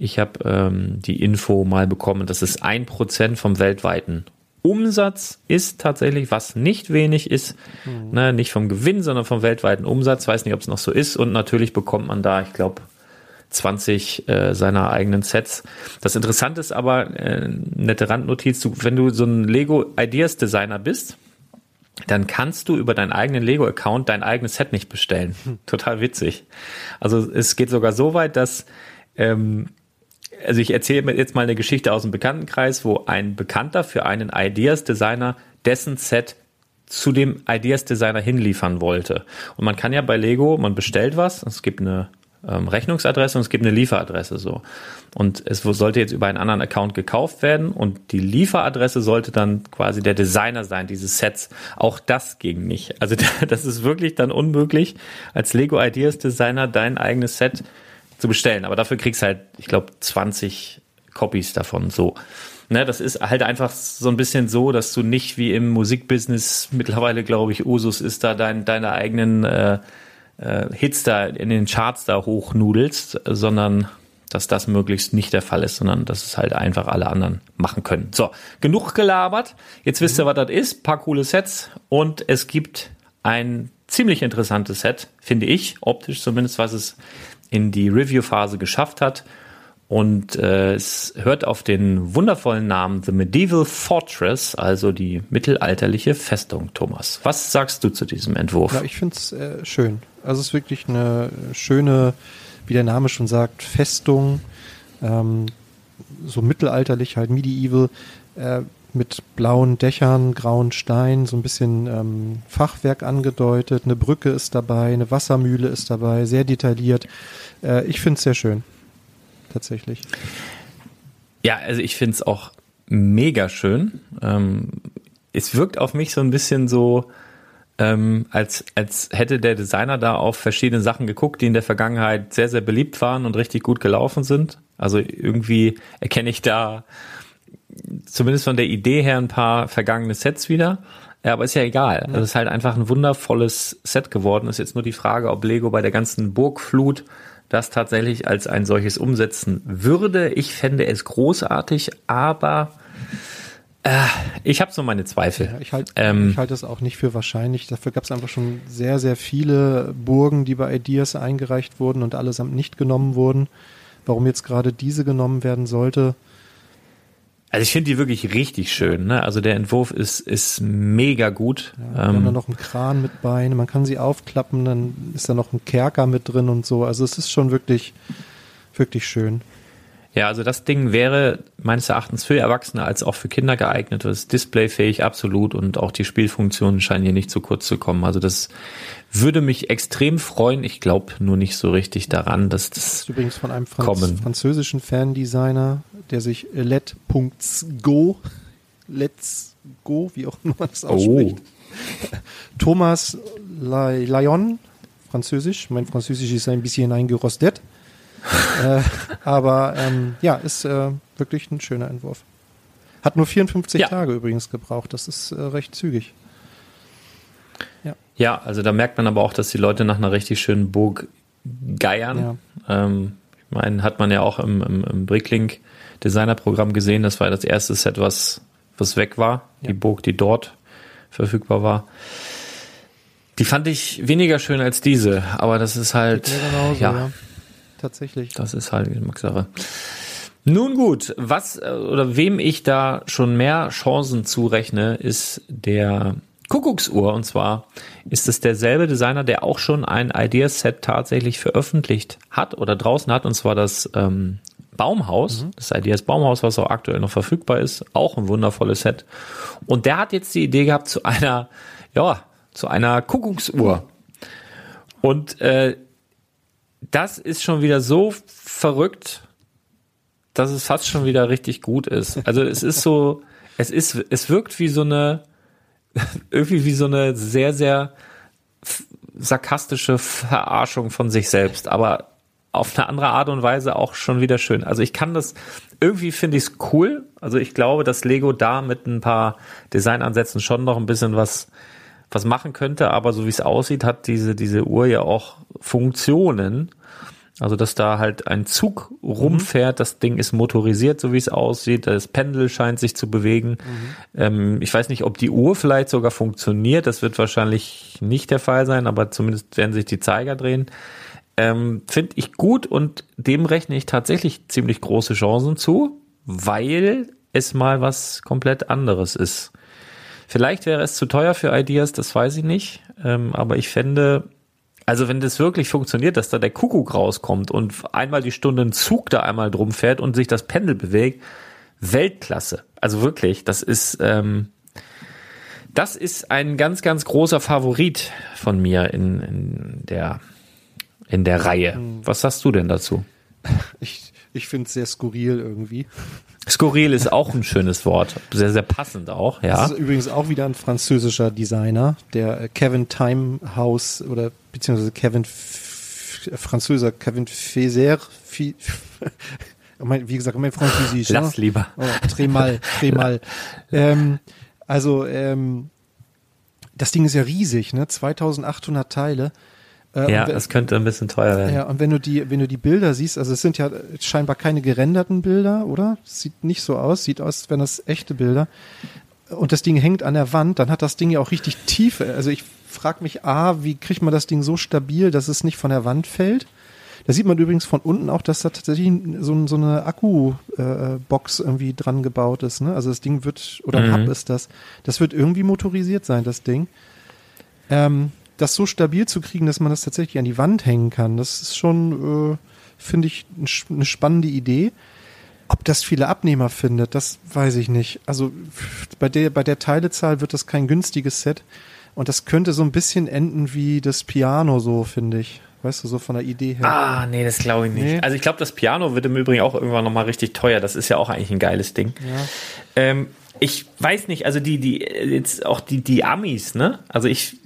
Ich habe ähm, die Info mal bekommen, dass es ein Prozent vom weltweiten Umsatz ist tatsächlich, was nicht wenig ist, mhm. ne, nicht vom Gewinn, sondern vom weltweiten Umsatz. Weiß nicht, ob es noch so ist. Und natürlich bekommt man da, ich glaube, 20 äh, seiner eigenen Sets. Das Interessante ist aber, äh, nette Randnotiz, du, wenn du so ein Lego Ideas Designer bist, dann kannst du über deinen eigenen Lego-Account dein eigenes Set nicht bestellen. Hm. Total witzig. Also es geht sogar so weit, dass ähm, also ich erzähle jetzt mal eine Geschichte aus dem Bekanntenkreis, wo ein Bekannter für einen Ideas-Designer dessen Set zu dem Ideas-Designer hinliefern wollte. Und man kann ja bei Lego, man bestellt was, es gibt eine ähm, Rechnungsadresse und es gibt eine Lieferadresse so. Und es sollte jetzt über einen anderen Account gekauft werden und die Lieferadresse sollte dann quasi der Designer sein, dieses Sets. Auch das ging nicht. Also das ist wirklich dann unmöglich, als Lego Ideas Designer dein eigenes Set zu bestellen. Aber dafür kriegst halt, ich glaube, 20 Copies davon so. Ne, das ist halt einfach so ein bisschen so, dass du nicht wie im Musikbusiness mittlerweile, glaube ich, Usus ist da dein, deine eigenen äh, äh, Hits da in den Charts da hochnudelst, sondern dass das möglichst nicht der Fall ist, sondern dass es halt einfach alle anderen machen können. So, genug gelabert. Jetzt wisst ihr, was das ist. Paar coole Sets und es gibt ein ziemlich interessantes Set, finde ich, optisch zumindest, was es in die Review-Phase geschafft hat. Und äh, es hört auf den wundervollen Namen The Medieval Fortress, also die mittelalterliche Festung, Thomas. Was sagst du zu diesem Entwurf? Ja, ich finde es äh, schön. Also es ist wirklich eine schöne, wie der Name schon sagt, Festung, ähm, so mittelalterlich, halt medieval, äh, mit blauen Dächern, grauen Steinen, so ein bisschen ähm, Fachwerk angedeutet. Eine Brücke ist dabei, eine Wassermühle ist dabei, sehr detailliert. Äh, ich finde es sehr schön, tatsächlich. Ja, also ich finde es auch mega schön. Ähm, es wirkt auf mich so ein bisschen so, ähm, als, als hätte der Designer da auf verschiedene Sachen geguckt, die in der Vergangenheit sehr, sehr beliebt waren und richtig gut gelaufen sind. Also irgendwie erkenne ich da zumindest von der Idee her ein paar vergangene Sets wieder. Ja, aber ist ja egal. Also es ist halt einfach ein wundervolles Set geworden. Ist jetzt nur die Frage, ob Lego bei der ganzen Burgflut das tatsächlich als ein solches umsetzen würde. Ich fände es großartig, aber äh, ich habe so meine Zweifel. Ja, ich halte ähm, halt es auch nicht für wahrscheinlich. Dafür gab es einfach schon sehr, sehr viele Burgen, die bei Ideas eingereicht wurden und allesamt nicht genommen wurden. Warum jetzt gerade diese genommen werden sollte, also ich finde die wirklich richtig schön. Ne? Also der Entwurf ist, ist mega gut. Ja, wir ähm, haben da noch einen Kran mit Beinen. Man kann sie aufklappen, dann ist da noch ein Kerker mit drin und so. Also es ist schon wirklich, wirklich schön. Ja, also das Ding wäre meines Erachtens für Erwachsene als auch für Kinder geeignet. Das ist displayfähig absolut und auch die Spielfunktionen scheinen hier nicht zu kurz zu kommen. Also das würde mich extrem freuen. Ich glaube nur nicht so richtig daran, dass das, das ist übrigens von einem Franz kommen. französischen Fandesigner, der sich let.go Let's Go, wie auch immer man das ausspricht. Oh. Thomas Lyon, Französisch. Mein Französisch ist ein bisschen eingerostet. Äh, aber ähm, ja, ist äh, wirklich ein schöner Entwurf. Hat nur 54 ja. Tage übrigens gebraucht. Das ist äh, recht zügig. Ja. ja, also da merkt man aber auch, dass die Leute nach einer richtig schönen Burg geiern. Ja. Ähm, Ich meine, hat man ja auch im, im, im Bricklink Designer-Programm gesehen. Das war das erste Set, was, was weg war. Ja. Die Burg, die dort verfügbar war. Die fand ich weniger schön als diese, aber das ist halt. Genauso, ja, ja, Tatsächlich. Das ist halt Geschmackssache. Nun gut, was äh, oder wem ich da schon mehr Chancen zurechne, ist der Kuckucksuhr. Und zwar ist es derselbe Designer, der auch schon ein Ideaset tatsächlich veröffentlicht hat oder draußen hat, und zwar das ähm, Baumhaus, mhm. das Ideas Baumhaus, was auch aktuell noch verfügbar ist, auch ein wundervolles Set. Und der hat jetzt die Idee gehabt zu einer, ja, zu einer Kuckucksuhr. Und äh, das ist schon wieder so verrückt, dass es fast schon wieder richtig gut ist. Also es ist so, es ist, es wirkt wie so eine, irgendwie wie so eine sehr, sehr sarkastische Verarschung von sich selbst, aber auf eine andere Art und Weise auch schon wieder schön. Also ich kann das, irgendwie finde ich es cool. Also ich glaube, dass Lego da mit ein paar Designansätzen schon noch ein bisschen was, was machen könnte, aber so wie es aussieht, hat diese, diese Uhr ja auch Funktionen, also, dass da halt ein Zug rumfährt, mhm. das Ding ist motorisiert, so wie es aussieht, das Pendel scheint sich zu bewegen. Mhm. Ähm, ich weiß nicht, ob die Uhr vielleicht sogar funktioniert, das wird wahrscheinlich nicht der Fall sein, aber zumindest werden sich die Zeiger drehen. Ähm, Finde ich gut und dem rechne ich tatsächlich ziemlich große Chancen zu, weil es mal was komplett anderes ist. Vielleicht wäre es zu teuer für Ideas, das weiß ich nicht, ähm, aber ich fände, also wenn das wirklich funktioniert, dass da der Kuckuck rauskommt und einmal die Stunde ein Zug da einmal drum fährt und sich das Pendel bewegt, Weltklasse. Also wirklich, das ist, ähm, das ist ein ganz, ganz großer Favorit von mir in, in der in der Reihe. Hm. Was sagst du denn dazu? Ich, ich finde es sehr skurril irgendwie. Skurril ist auch ein schönes Wort. Sehr, sehr passend auch, ja. Das ist übrigens auch wieder ein französischer Designer, der äh, Kevin Timehouse oder beziehungsweise Kevin F Französer Kevin Feser, wie gesagt, mein Französisch. Lass ne? lieber. Oh, Tremal, Tremal. ähm, also, ähm, das Ding ist ja riesig, ne? 2800 Teile. Äh, ja, es könnte ein bisschen teuer werden. Ja, und wenn du die, wenn du die Bilder siehst, also es sind ja scheinbar keine gerenderten Bilder, oder? Sieht nicht so aus, sieht aus, als wären das echte Bilder. Und das Ding hängt an der Wand, dann hat das Ding ja auch richtig Tiefe. Also ich frage mich, A, wie kriegt man das Ding so stabil, dass es nicht von der Wand fällt? Da sieht man übrigens von unten auch, dass da tatsächlich so, so eine Akku-Box äh, irgendwie dran gebaut ist. Ne? Also das Ding wird, oder mhm. Hub ist das, das wird irgendwie motorisiert sein, das Ding. Ähm, das so stabil zu kriegen, dass man das tatsächlich an die Wand hängen kann, das ist schon, äh, finde ich, eine spannende Idee. Ob das viele Abnehmer findet, das weiß ich nicht. Also bei der, bei der Teilezahl wird das kein günstiges Set. Und das könnte so ein bisschen enden wie das Piano, so finde ich. Weißt du, so von der Idee her. Ah, nee, das glaube ich nicht. Nee. Also ich glaube, das Piano wird im Übrigen auch irgendwann nochmal richtig teuer. Das ist ja auch eigentlich ein geiles Ding. Ja. Ähm, ich weiß nicht, also die, die, jetzt auch die, die Amis, ne? Also ich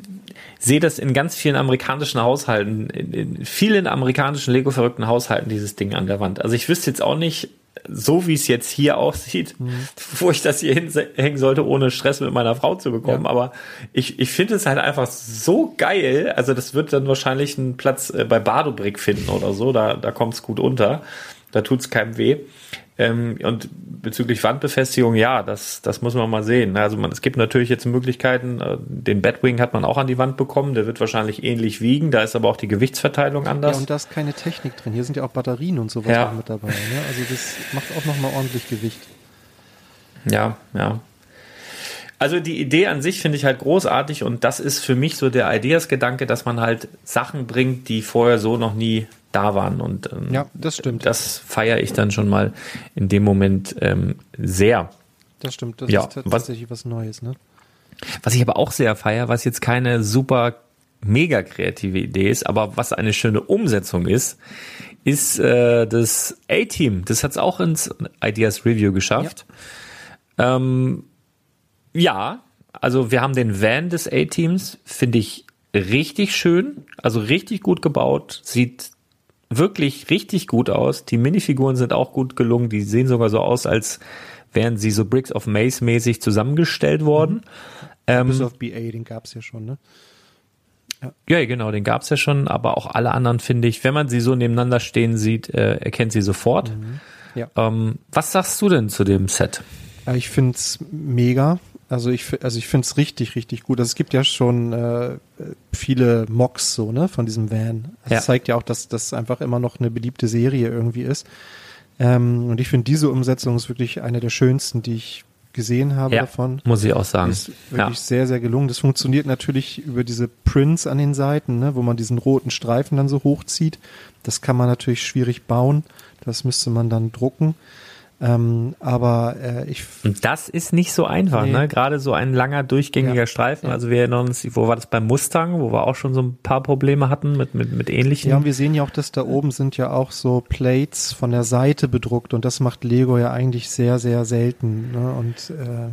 sehe das in ganz vielen amerikanischen Haushalten, in, vielen amerikanischen Lego-verrückten Haushalten, dieses Ding an der Wand. Also ich wüsste jetzt auch nicht, so wie es jetzt hier aussieht, mhm. wo ich das hier hinhängen sollte, ohne Stress mit meiner Frau zu bekommen. Ja. Aber ich, ich finde es halt einfach so geil. Also das wird dann wahrscheinlich einen Platz äh, bei Badobrick finden oder so. Da, da kommt es gut unter. Da tut es keinem weh. Ähm, und bezüglich Wandbefestigung, ja, das, das muss man mal sehen. Also man, es gibt natürlich jetzt Möglichkeiten, äh, den Batwing hat man auch an die Wand bekommen, der wird wahrscheinlich ähnlich wiegen, da ist aber auch die Gewichtsverteilung anders. Ja, und da ist keine Technik drin. Hier sind ja auch Batterien und sowas ja. mit dabei. Ne? Also das macht auch nochmal ordentlich Gewicht. Ja, ja. Also die Idee an sich finde ich halt großartig und das ist für mich so der Ideas-Gedanke, dass man halt Sachen bringt, die vorher so noch nie da waren. Und ähm, ja, das stimmt. Das feiere ich dann schon mal in dem Moment ähm, sehr. Das stimmt, das ja, ist tatsächlich was, was Neues, ne? Was ich aber auch sehr feiere, was jetzt keine super mega kreative Idee ist, aber was eine schöne Umsetzung ist, ist äh, das A-Team. Das hat es auch ins Ideas Review geschafft. Ja. Ähm, ja, also wir haben den Van des A-Teams, finde ich richtig schön, also richtig gut gebaut, sieht wirklich richtig gut aus. Die Minifiguren sind auch gut gelungen. Die sehen sogar so aus, als wären sie so Bricks of Maze mäßig zusammengestellt worden. Mhm. Ähm, Bis auf BA, den gab's ja schon, ne? Ja, ja genau, den gab's ja schon, aber auch alle anderen finde ich, wenn man sie so nebeneinander stehen sieht, äh, erkennt sie sofort. Mhm. Ja. Ähm, was sagst du denn zu dem Set? Ich finde es mega. Also ich, also ich finde es richtig, richtig gut. Also es gibt ja schon äh, viele Mocks so, ne, von diesem Van. Das ja. zeigt ja auch, dass das einfach immer noch eine beliebte Serie irgendwie ist. Ähm, und ich finde diese Umsetzung ist wirklich eine der schönsten, die ich gesehen habe ja, davon. Muss ich auch sagen. Ist wirklich ja. sehr, sehr gelungen. Das funktioniert natürlich über diese Prints an den Seiten, ne, wo man diesen roten Streifen dann so hochzieht. Das kann man natürlich schwierig bauen. Das müsste man dann drucken. Ähm, aber äh, ich. Und das ist nicht so einfach, nee. ne? Gerade so ein langer, durchgängiger ja, Streifen. Ja. Also wir erinnern uns, wo war das beim Mustang, wo wir auch schon so ein paar Probleme hatten mit, mit, mit ähnlichen. Ja, und wir sehen ja auch, dass da oben sind ja auch so Plates von der Seite bedruckt und das macht Lego ja eigentlich sehr, sehr selten. Ne? Und äh,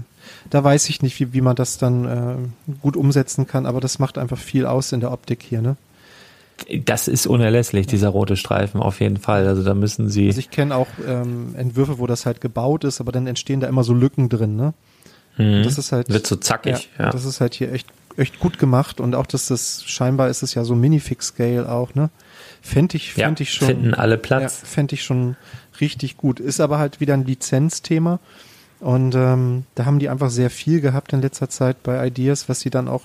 da weiß ich nicht, wie, wie man das dann äh, gut umsetzen kann, aber das macht einfach viel aus in der Optik hier, ne? Das ist unerlässlich, dieser rote Streifen auf jeden Fall. Also da müssen sie. Also ich kenne auch ähm, Entwürfe, wo das halt gebaut ist, aber dann entstehen da immer so Lücken drin, ne? Mhm. Das ist halt. Wird so zackig, ja, ja. Das ist halt hier echt, echt gut gemacht und auch, dass das scheinbar ist es ja so Minifix-Scale auch, ne? Fände ich, fänd ja, ich schon. Finden alle Platz. Ja, Fände ich schon richtig gut. Ist aber halt wieder ein Lizenzthema. Und ähm, da haben die einfach sehr viel gehabt in letzter Zeit bei Ideas, was sie dann auch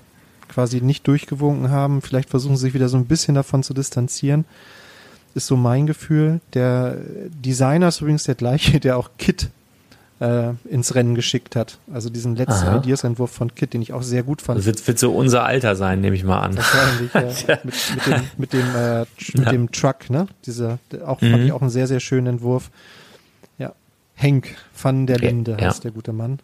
quasi nicht durchgewunken haben. Vielleicht versuchen sie sich wieder so ein bisschen davon zu distanzieren. Ist so mein Gefühl. Der Designer ist übrigens der gleiche, der auch Kit äh, ins Rennen geschickt hat. Also diesen letzten Ideas-Entwurf von Kit, den ich auch sehr gut fand. Das wird, wird so unser Alter sein, nehme ich mal an. Wahrscheinlich, ja. mit, mit, dem, mit, dem, äh, mit ja. dem Truck, ne? Dieser, auch, mhm. fand ich auch einen sehr, sehr schönen Entwurf. Ja. Henk van der Linde ja. heißt der gute Mann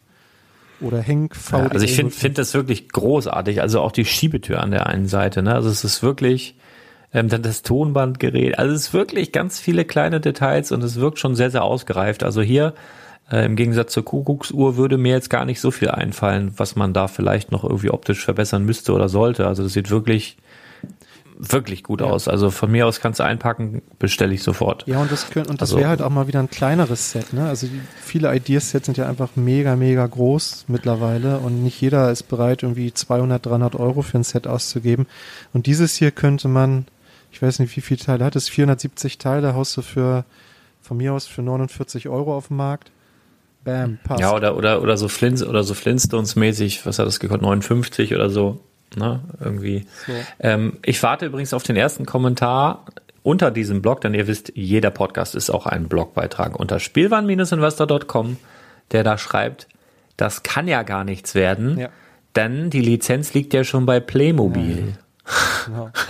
oder Henk VDL. Ja, also ich finde find das wirklich großartig. Also auch die Schiebetür an der einen Seite. Ne? Also es ist wirklich ähm, dann das Tonbandgerät. Also es ist wirklich ganz viele kleine Details und es wirkt schon sehr, sehr ausgereift. Also hier äh, im Gegensatz zur Kuckucksuhr würde mir jetzt gar nicht so viel einfallen, was man da vielleicht noch irgendwie optisch verbessern müsste oder sollte. Also das sieht wirklich wirklich gut ja. aus. Also von mir aus kannst du einpacken, bestelle ich sofort. Ja, und das können, und das also, wäre halt auch mal wieder ein kleineres Set, ne? Also viele Ideas-Sets sind ja einfach mega, mega groß mittlerweile und nicht jeder ist bereit, irgendwie 200, 300 Euro für ein Set auszugeben. Und dieses hier könnte man, ich weiß nicht, wie viele Teile hat es, 470 Teile, haust du für, von mir aus für 49 Euro auf dem Markt. Bam, passt. Ja, oder, oder, oder so Flins, oder so Flintstones-mäßig, was hat das gekostet, 59 oder so. Ne, irgendwie. So. Ähm, ich warte übrigens auf den ersten Kommentar unter diesem Blog, denn ihr wisst, jeder Podcast ist auch ein Blogbeitrag unter spielwaren-investor.com, der da schreibt, das kann ja gar nichts werden, ja. denn die Lizenz liegt ja schon bei Playmobil. Ja. Genau.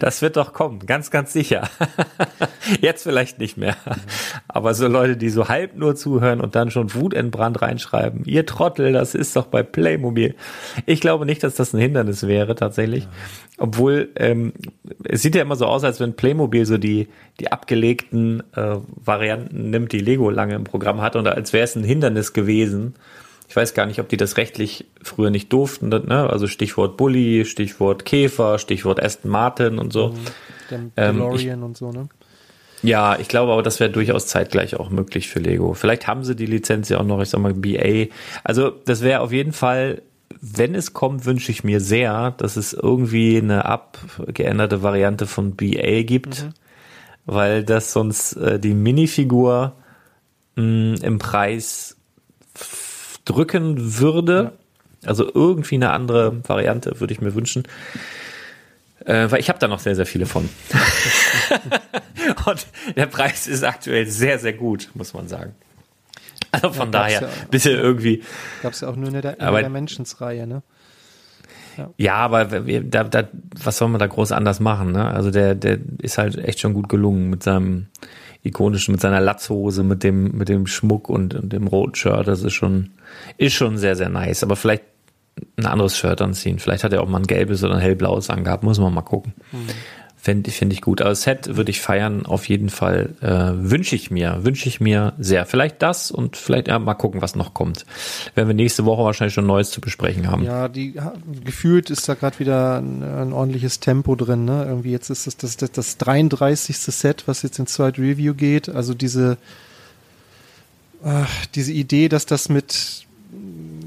Das wird doch kommen, ganz, ganz sicher. Jetzt vielleicht nicht mehr. Aber so Leute, die so halb nur zuhören und dann schon wutentbrannt reinschreiben, ihr Trottel, das ist doch bei Playmobil. Ich glaube nicht, dass das ein Hindernis wäre, tatsächlich. Obwohl, ähm, es sieht ja immer so aus, als wenn Playmobil so die, die abgelegten äh, Varianten nimmt, die Lego lange im Programm hat und als wäre es ein Hindernis gewesen ich weiß gar nicht, ob die das rechtlich früher nicht durften. Ne? Also Stichwort Bully, Stichwort Käfer, Stichwort Aston Martin und so. Mhm. DeLorean ähm, und so, ne? Ja, ich glaube aber, das wäre durchaus zeitgleich auch möglich für Lego. Vielleicht haben sie die Lizenz ja auch noch, ich sag mal, BA. Also das wäre auf jeden Fall, wenn es kommt, wünsche ich mir sehr, dass es irgendwie eine abgeänderte Variante von BA gibt, mhm. weil das sonst äh, die Minifigur mh, im Preis drücken würde. Ja. Also irgendwie eine andere Variante würde ich mir wünschen. Äh, weil ich habe da noch sehr, sehr viele von. Und der Preis ist aktuell sehr, sehr gut, muss man sagen. Also von ja, daher, ja, bisschen irgendwie. Gab es ja auch nur in der, in aber, der Menschensreihe, ne? Ja. ja, aber da, da, was soll man da groß anders machen? Ne? Also der, der ist halt echt schon gut gelungen mit seinem ikonischen, mit seiner Latzhose, mit dem, mit dem Schmuck und, und dem roten Shirt. Das ist schon, ist schon sehr, sehr nice. Aber vielleicht ein anderes Shirt anziehen. Vielleicht hat er auch mal ein gelbes oder ein hellblaues angehabt. Muss man mal gucken. Mhm. Finde find ich gut. Aber Set würde ich feiern, auf jeden Fall. Äh, wünsche ich mir, wünsche ich mir sehr. Vielleicht das und vielleicht ja, mal gucken, was noch kommt. Werden wir nächste Woche wahrscheinlich schon Neues zu besprechen haben. Ja, die gefühlt ist da gerade wieder ein, ein, ordentliches Tempo drin. Ne? Irgendwie jetzt ist es das, das, das 33. Set, was jetzt in Zweit Review geht. Also diese, ach, diese Idee, dass das mit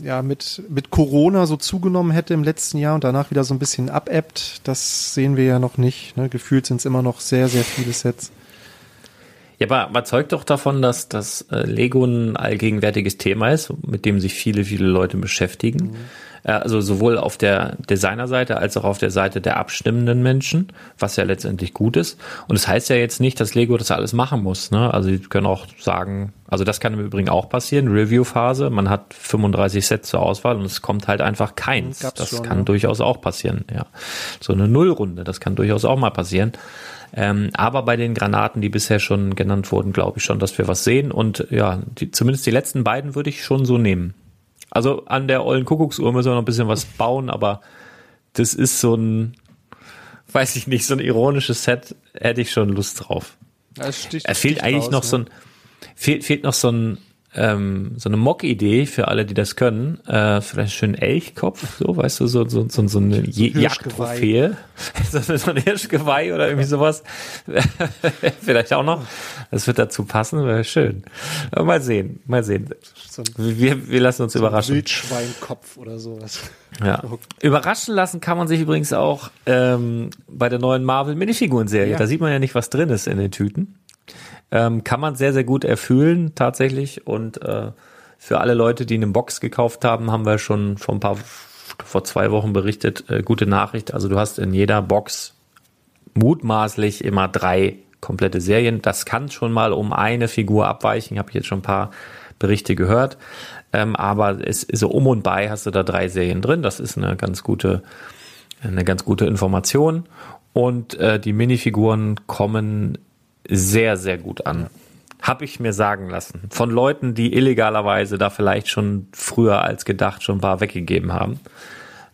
ja mit, mit Corona so zugenommen hätte im letzten Jahr und danach wieder so ein bisschen abebbt, das sehen wir ja noch nicht. Ne? Gefühlt sind es immer noch sehr, sehr viele Sets. Ja, aber, aber zeugt doch davon, dass das äh, Lego ein allgegenwärtiges Thema ist, mit dem sich viele, viele Leute beschäftigen. Mhm. Also sowohl auf der Designerseite als auch auf der Seite der abstimmenden Menschen, was ja letztendlich gut ist. Und es das heißt ja jetzt nicht, dass Lego das alles machen muss. Ne? Also sie können auch sagen, also das kann im Übrigen auch passieren, Review-Phase, man hat 35 Sets zur Auswahl und es kommt halt einfach keins. Gab's das schon, kann ja. durchaus auch passieren, ja. So eine Nullrunde, das kann durchaus auch mal passieren. Ähm, aber bei den Granaten, die bisher schon genannt wurden, glaube ich schon, dass wir was sehen. Und ja, die, zumindest die letzten beiden würde ich schon so nehmen. Also an der ollen Kuckucksuhr müssen wir noch ein bisschen was bauen, aber das ist so ein, weiß ich nicht, so ein ironisches Set, hätte ich schon Lust drauf. Es fehlt eigentlich raus, noch ne? so ein, fehlt, fehlt noch so ein, ähm, so eine Mock-Idee für alle, die das können. Äh, vielleicht schön Elchkopf, so, weißt du, so, so, so, so eine Jagdtrophäe. so, ein Hirschgeweih oder irgendwie sowas. vielleicht auch noch. Das wird dazu passen, wäre schön. Aber mal sehen, mal sehen. Wir, wir lassen uns so überraschen. Wildschweinkopf oder sowas. Ja. Überraschen lassen kann man sich übrigens auch ähm, bei der neuen Marvel Minifiguren-Serie. Ja. Da sieht man ja nicht, was drin ist in den Tüten. Ähm, kann man sehr, sehr gut erfüllen tatsächlich. Und äh, für alle Leute, die eine Box gekauft haben, haben wir schon vor ein paar, vor zwei Wochen berichtet, äh, gute Nachricht. Also du hast in jeder Box mutmaßlich immer drei komplette Serien. Das kann schon mal um eine Figur abweichen. Habe ich jetzt schon ein paar Berichte gehört. Ähm, aber es ist so um und bei hast du da drei Serien drin. Das ist eine ganz gute, eine ganz gute Information. Und äh, die Minifiguren kommen sehr, sehr gut an. Habe ich mir sagen lassen. Von Leuten, die illegalerweise da vielleicht schon früher als gedacht schon ein paar weggegeben haben.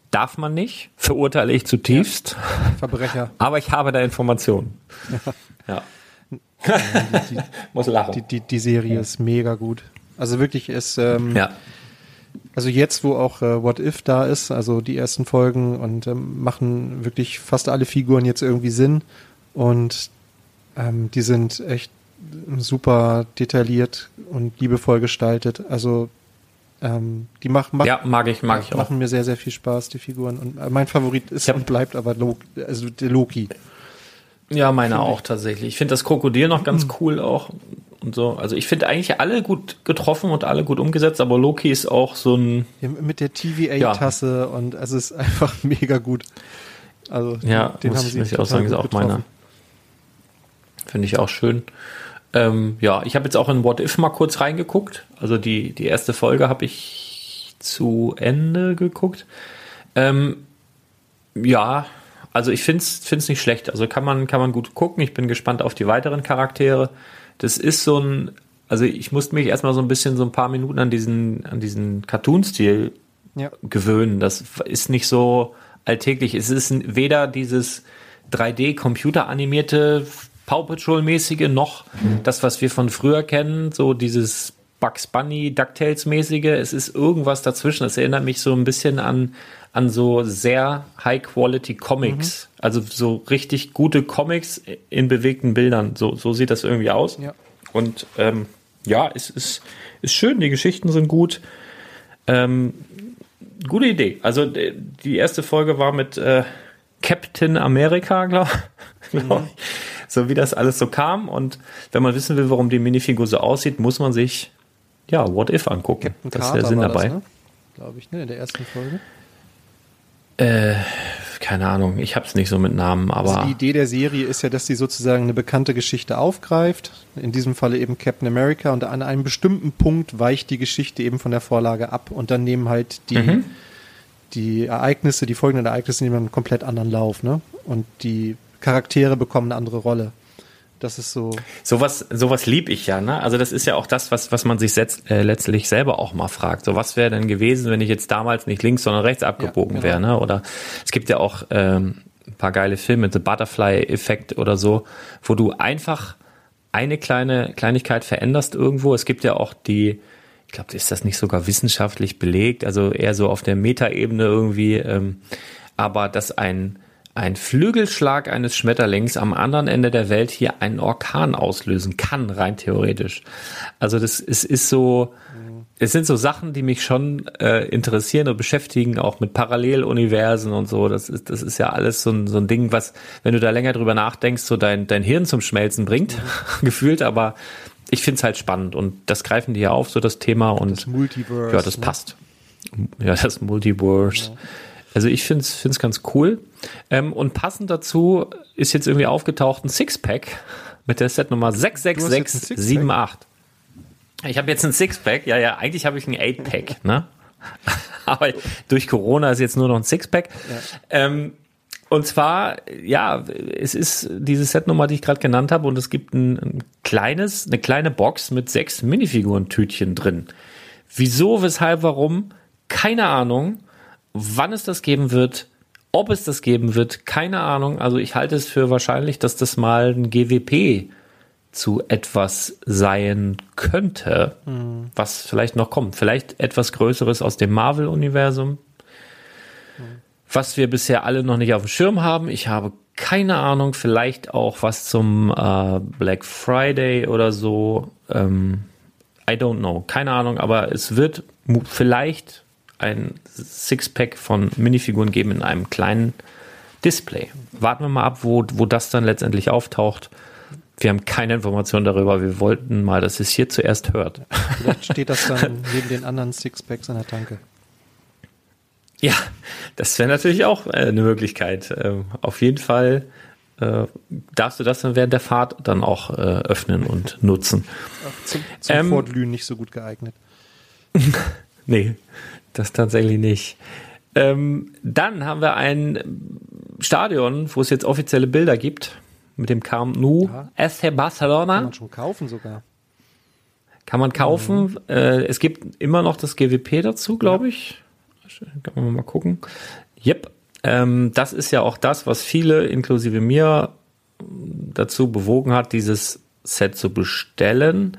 Darf man nicht, verurteile ich zutiefst. Ja, Verbrecher. Aber ich habe da Informationen. Ja. ja. Die, die, Muss lachen. Die, die, die Serie ist mega gut. Also wirklich ist, ähm, ja. also jetzt, wo auch äh, What If da ist, also die ersten Folgen und ähm, machen wirklich fast alle Figuren jetzt irgendwie Sinn und ähm, die sind echt super detailliert und liebevoll gestaltet. Also ähm, die machen, ja, mag ich, mag ich auch. machen mir sehr, sehr viel Spaß, die Figuren. Und äh, mein Favorit ist und bleibt aber Loki, also der Loki. Ja, meine auch tatsächlich. Ich finde das Krokodil noch ganz mhm. cool auch und so. Also ich finde eigentlich alle gut getroffen und alle gut umgesetzt, aber Loki ist auch so ein ja, mit der TVA-Tasse ja. und es ist einfach mega gut. Also ja, den muss, haben sie ich auch sagen, ist auch meiner. Finde ich auch schön. Ähm, ja, ich habe jetzt auch in What If mal kurz reingeguckt. Also die, die erste Folge habe ich zu Ende geguckt. Ähm, ja, also ich finde es nicht schlecht. Also kann man, kann man gut gucken. Ich bin gespannt auf die weiteren Charaktere. Das ist so ein, also ich musste mich erstmal so ein bisschen so ein paar Minuten an diesen, an diesen Cartoon-Stil ja. gewöhnen. Das ist nicht so alltäglich. Es ist weder dieses 3D-computeranimierte Paw Patrol-mäßige noch das, was wir von früher kennen, so dieses Bugs Bunny, DuckTales-mäßige. Es ist irgendwas dazwischen. Es erinnert mich so ein bisschen an, an so sehr High-Quality Comics. Mhm. Also so richtig gute Comics in bewegten Bildern. So, so sieht das irgendwie aus. Ja. Und ähm, ja, es ist, ist schön. Die Geschichten sind gut. Ähm, gute Idee. Also die erste Folge war mit äh, Captain America, glaube glaub ich so wie das alles so kam. Und wenn man wissen will, warum die Minifigur so aussieht, muss man sich ja What If angucken. Captain das ist der Sinn dabei. Ne? Glaube ich, ne, in der ersten Folge. Äh, keine Ahnung, ich habe es nicht so mit Namen, aber. Also die Idee der Serie ist ja, dass sie sozusagen eine bekannte Geschichte aufgreift, in diesem Falle eben Captain America, und an einem bestimmten Punkt weicht die Geschichte eben von der Vorlage ab und dann nehmen halt die, mhm. die Ereignisse, die folgenden Ereignisse nehmen einen komplett anderen Lauf, ne? Und die Charaktere bekommen eine andere Rolle. Das ist so. Sowas, sowas lieb ich ja, ne? Also das ist ja auch das, was, was man sich setzt, äh, letztlich selber auch mal fragt. So, was wäre denn gewesen, wenn ich jetzt damals nicht links, sondern rechts abgebogen ja, genau. wäre, ne? Oder es gibt ja auch ähm, ein paar geile Filme, The Butterfly-Effekt oder so, wo du einfach eine kleine Kleinigkeit veränderst irgendwo. Es gibt ja auch die, ich glaube, ist das nicht sogar wissenschaftlich belegt, also eher so auf der Metaebene irgendwie, ähm, aber dass ein ein Flügelschlag eines Schmetterlings am anderen Ende der Welt hier einen Orkan auslösen kann, rein theoretisch. Also das ist, ist so, es sind so Sachen, die mich schon äh, interessieren und beschäftigen, auch mit Paralleluniversen und so. Das ist, das ist ja alles so ein, so ein Ding, was, wenn du da länger drüber nachdenkst, so dein, dein Hirn zum Schmelzen bringt, mhm. gefühlt. Aber ich finde es halt spannend und das greifen die ja auf, so das Thema. Und das Multiverse. Ja, das ne? passt. Ja, das Multiverse. Ja. Also ich finde es ganz cool. Ähm, und passend dazu ist jetzt irgendwie aufgetaucht ein Sixpack mit der Setnummer 66678. Ich habe jetzt ein Sixpack. Ja, ja, eigentlich habe ich ein Eightpack, ne? Aber durch Corona ist jetzt nur noch ein Sixpack. Ja. Ähm, und zwar, ja, es ist diese Setnummer, die ich gerade genannt habe, und es gibt ein, ein, kleines, eine kleine Box mit sechs Minifigurentütchen drin. Wieso, weshalb, warum? Keine Ahnung. Wann es das geben wird, ob es das geben wird, keine Ahnung. Also ich halte es für wahrscheinlich, dass das mal ein GWP zu etwas sein könnte, mhm. was vielleicht noch kommt. Vielleicht etwas Größeres aus dem Marvel-Universum, mhm. was wir bisher alle noch nicht auf dem Schirm haben. Ich habe keine Ahnung, vielleicht auch was zum äh, Black Friday oder so. Ähm, I don't know, keine Ahnung, aber es wird vielleicht ein Sixpack von Minifiguren geben in einem kleinen Display. Warten wir mal ab, wo, wo das dann letztendlich auftaucht. Wir haben keine Informationen darüber. Wir wollten mal, dass es hier zuerst hört. Vielleicht steht das dann neben den anderen Sixpacks an der Tanke. Ja, das wäre natürlich auch äh, eine Möglichkeit. Ähm, auf jeden Fall äh, darfst du das dann während der Fahrt dann auch äh, öffnen und nutzen. Zum, zum ähm, Vorglühen nicht so gut geeignet. nee, das tatsächlich nicht. Ähm, dann haben wir ein Stadion, wo es jetzt offizielle Bilder gibt mit dem Camp Nou ja. SC Barcelona. Kann man schon kaufen sogar. Kann man kaufen. Mhm. Äh, es gibt immer noch das GWP dazu, glaube ich. Kann man mal gucken. Yep. Ähm, das ist ja auch das, was viele, inklusive mir, dazu bewogen hat, dieses Set zu bestellen.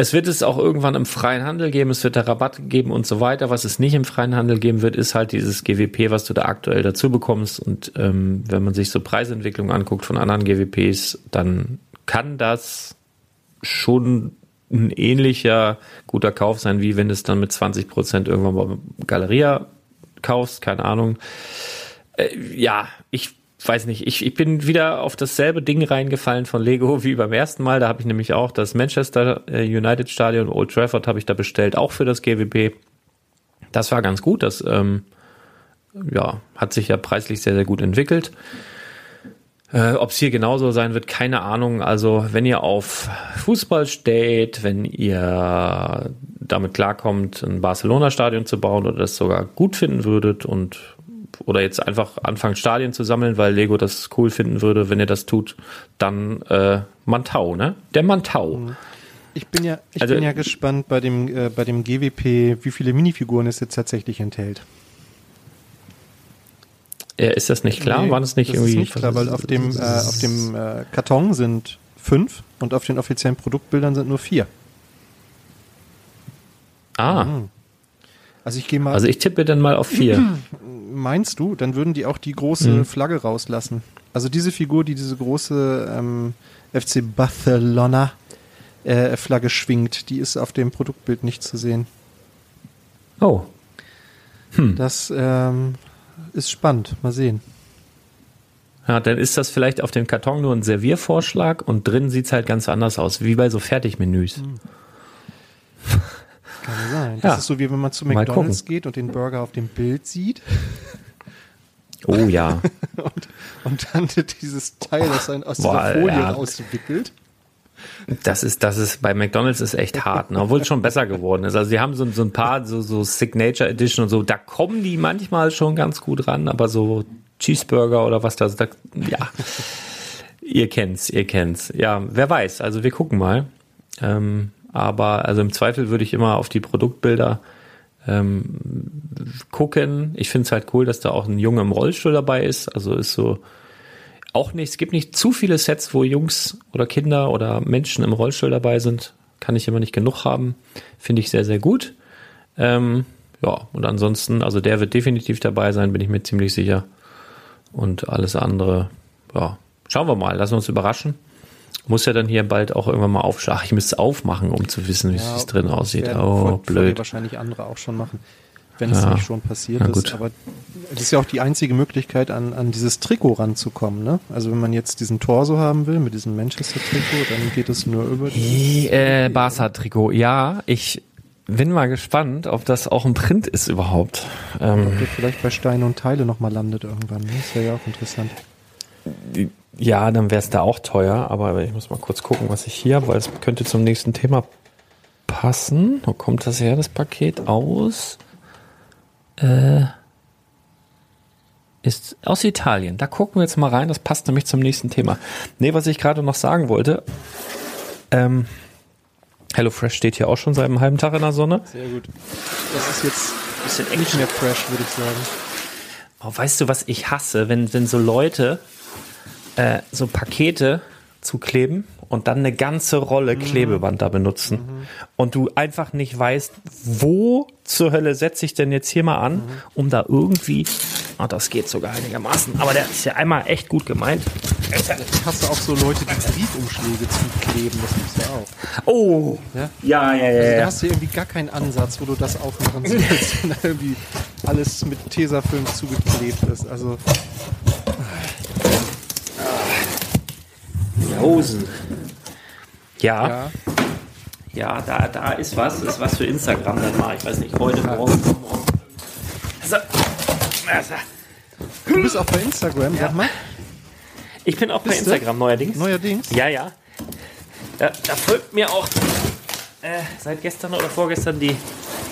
Es wird es auch irgendwann im freien Handel geben, es wird da Rabatt geben und so weiter. Was es nicht im freien Handel geben wird, ist halt dieses GWP, was du da aktuell dazu bekommst. Und ähm, wenn man sich so Preisentwicklungen anguckt von anderen GWPs, dann kann das schon ein ähnlicher guter Kauf sein, wie wenn du es dann mit 20 Prozent irgendwann bei Galeria kaufst, keine Ahnung. Äh, ja, ich weiß nicht, ich, ich bin wieder auf dasselbe Ding reingefallen von Lego wie beim ersten Mal. Da habe ich nämlich auch das Manchester äh, United Stadion, Old Trafford habe ich da bestellt, auch für das GWP. Das war ganz gut. Das ähm, ja, hat sich ja preislich sehr, sehr gut entwickelt. Äh, Ob es hier genauso sein wird, keine Ahnung. Also wenn ihr auf Fußball steht, wenn ihr damit klarkommt, ein Barcelona-Stadion zu bauen oder das sogar gut finden würdet und oder jetzt einfach anfangen, Stadien zu sammeln, weil Lego das cool finden würde, wenn ihr das tut, dann äh, Mantau, ne? Der Mantau. Mhm. Ich bin ja, ich also, bin ja gespannt bei dem, äh, bei dem GWP, wie viele Minifiguren es jetzt tatsächlich enthält. Ja, ist das nicht klar? Nee, War das nicht das irgendwie? Ist nicht klar, weil auf dem, äh, auf dem äh, Karton sind fünf und auf den offiziellen Produktbildern sind nur vier. Ah. Mhm. Also ich gehe mal. Also ich tippe dann mal auf vier. Meinst du? Dann würden die auch die große mhm. Flagge rauslassen. Also diese Figur, die diese große ähm, FC Barcelona äh, Flagge schwingt, die ist auf dem Produktbild nicht zu sehen. Oh. Hm. Das ähm, ist spannend. Mal sehen. Ja, dann ist das vielleicht auf dem Karton nur ein Serviervorschlag und drin sieht es halt ganz anders aus, wie bei so Fertigmenüs. Hm. Kann sein. Das ja. ist so wie wenn man zu McDonalds geht und den Burger auf dem Bild sieht. Oh ja. und, und, dann dieses Teil, das dann aus Boah, dieser Folie ja. rauswickelt. Das ist, das ist, bei McDonalds ist echt hart, ne? obwohl es schon besser geworden ist. Also sie haben so, so ein paar, so, so Signature Edition und so, da kommen die manchmal schon ganz gut ran, aber so Cheeseburger oder was da, da ja. ihr kennt's, ihr kennt's. Ja, wer weiß, also wir gucken mal. Ähm, aber also im Zweifel würde ich immer auf die Produktbilder ähm, gucken. Ich finde es halt cool, dass da auch ein Junge im Rollstuhl dabei ist. Also ist so auch nicht, es gibt nicht zu viele Sets, wo Jungs oder Kinder oder Menschen im Rollstuhl dabei sind. Kann ich immer nicht genug haben. Finde ich sehr, sehr gut. Ähm, ja, und ansonsten, also der wird definitiv dabei sein, bin ich mir ziemlich sicher. Und alles andere, ja, schauen wir mal, lassen wir uns überraschen. Muss ja dann hier bald auch irgendwann mal aufschlagen. Ich müsste es aufmachen, um zu wissen, wie ja, es drin aussieht. Oh, blöd. wahrscheinlich andere auch schon machen, wenn ja. es nicht schon passiert ist. Aber es ist ja auch die einzige Möglichkeit, an, an dieses Trikot ranzukommen. Ne? Also wenn man jetzt diesen Torso haben will mit diesem Manchester-Trikot, dann geht es nur über die äh, Barca-Trikot. Ja, ich bin mal gespannt, ob das auch ein Print ist überhaupt. Ähm, ob der vielleicht bei Steine und Teile nochmal landet irgendwann. Ne? Das wäre ja auch interessant. Ja, dann wäre es da auch teuer, aber ich muss mal kurz gucken, was ich hier habe, weil es könnte zum nächsten Thema passen. Wo kommt das her, das Paket aus? Äh, ist aus Italien. Da gucken wir jetzt mal rein, das passt nämlich zum nächsten Thema. Nee, was ich gerade noch sagen wollte, ähm, HelloFresh steht hier auch schon seit einem halben Tag in der Sonne. Sehr gut. Das ist jetzt ein bisschen nicht mehr fresh, würde ich sagen. Oh, weißt du, was ich hasse, wenn, wenn so Leute äh, so Pakete zukleben und dann eine ganze Rolle mhm. Klebeband da benutzen mhm. und du einfach nicht weißt, wo zur Hölle setze ich denn jetzt hier mal an, mhm. um da irgendwie, oh, das geht sogar einigermaßen, aber der ist ja einmal echt gut gemeint. Jetzt hast du auch so Leute, die Briefumschläge zukleben, das gibt's ja auch. Oh, ja, ja, ja. ja, also, da hast du irgendwie gar keinen Ansatz, wo du das aufmachen sollst, wenn irgendwie alles mit Tesafilm zugeklebt ist, also... Hosen. Ja. Ja, ja da, da ist was. Ist was für Instagram dann mal. Ich weiß nicht, heute, morgen, morgen. Also. Du bist auch bei Instagram, ja. sag mal. Ich bin auch bei Instagram du? neuerdings. Neuerdings? Ja, ja. Da, da folgt mir auch äh, seit gestern oder vorgestern die,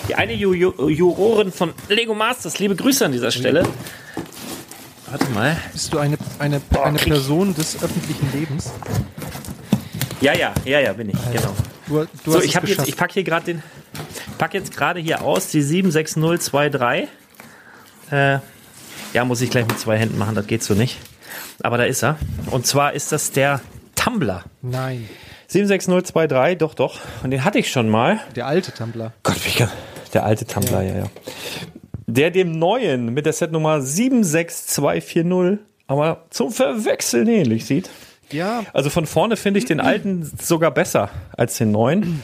die eine Ju Ju Jurorin von Lego Masters. Liebe Grüße an dieser Stelle. Warte mal. Bist du eine, eine, Boah, eine Person des öffentlichen Lebens? Ja, ja, ja, ja, bin ich, Alter. genau. Du, du so, ich jetzt, ich packe hier gerade den, pack jetzt gerade hier aus die 76023. Äh, ja, muss ich gleich mit zwei Händen machen, das geht so nicht. Aber da ist er. Und zwar ist das der Tumblr. Nein. 76023, doch, doch. Und den hatte ich schon mal. Der alte Tumblr. Gott, wie kann, der alte Tumblr, ja, ja. ja der dem neuen mit der Setnummer 76240 aber zum Verwechseln ähnlich sieht. Ja. Also von vorne finde ich den alten sogar besser als den neuen.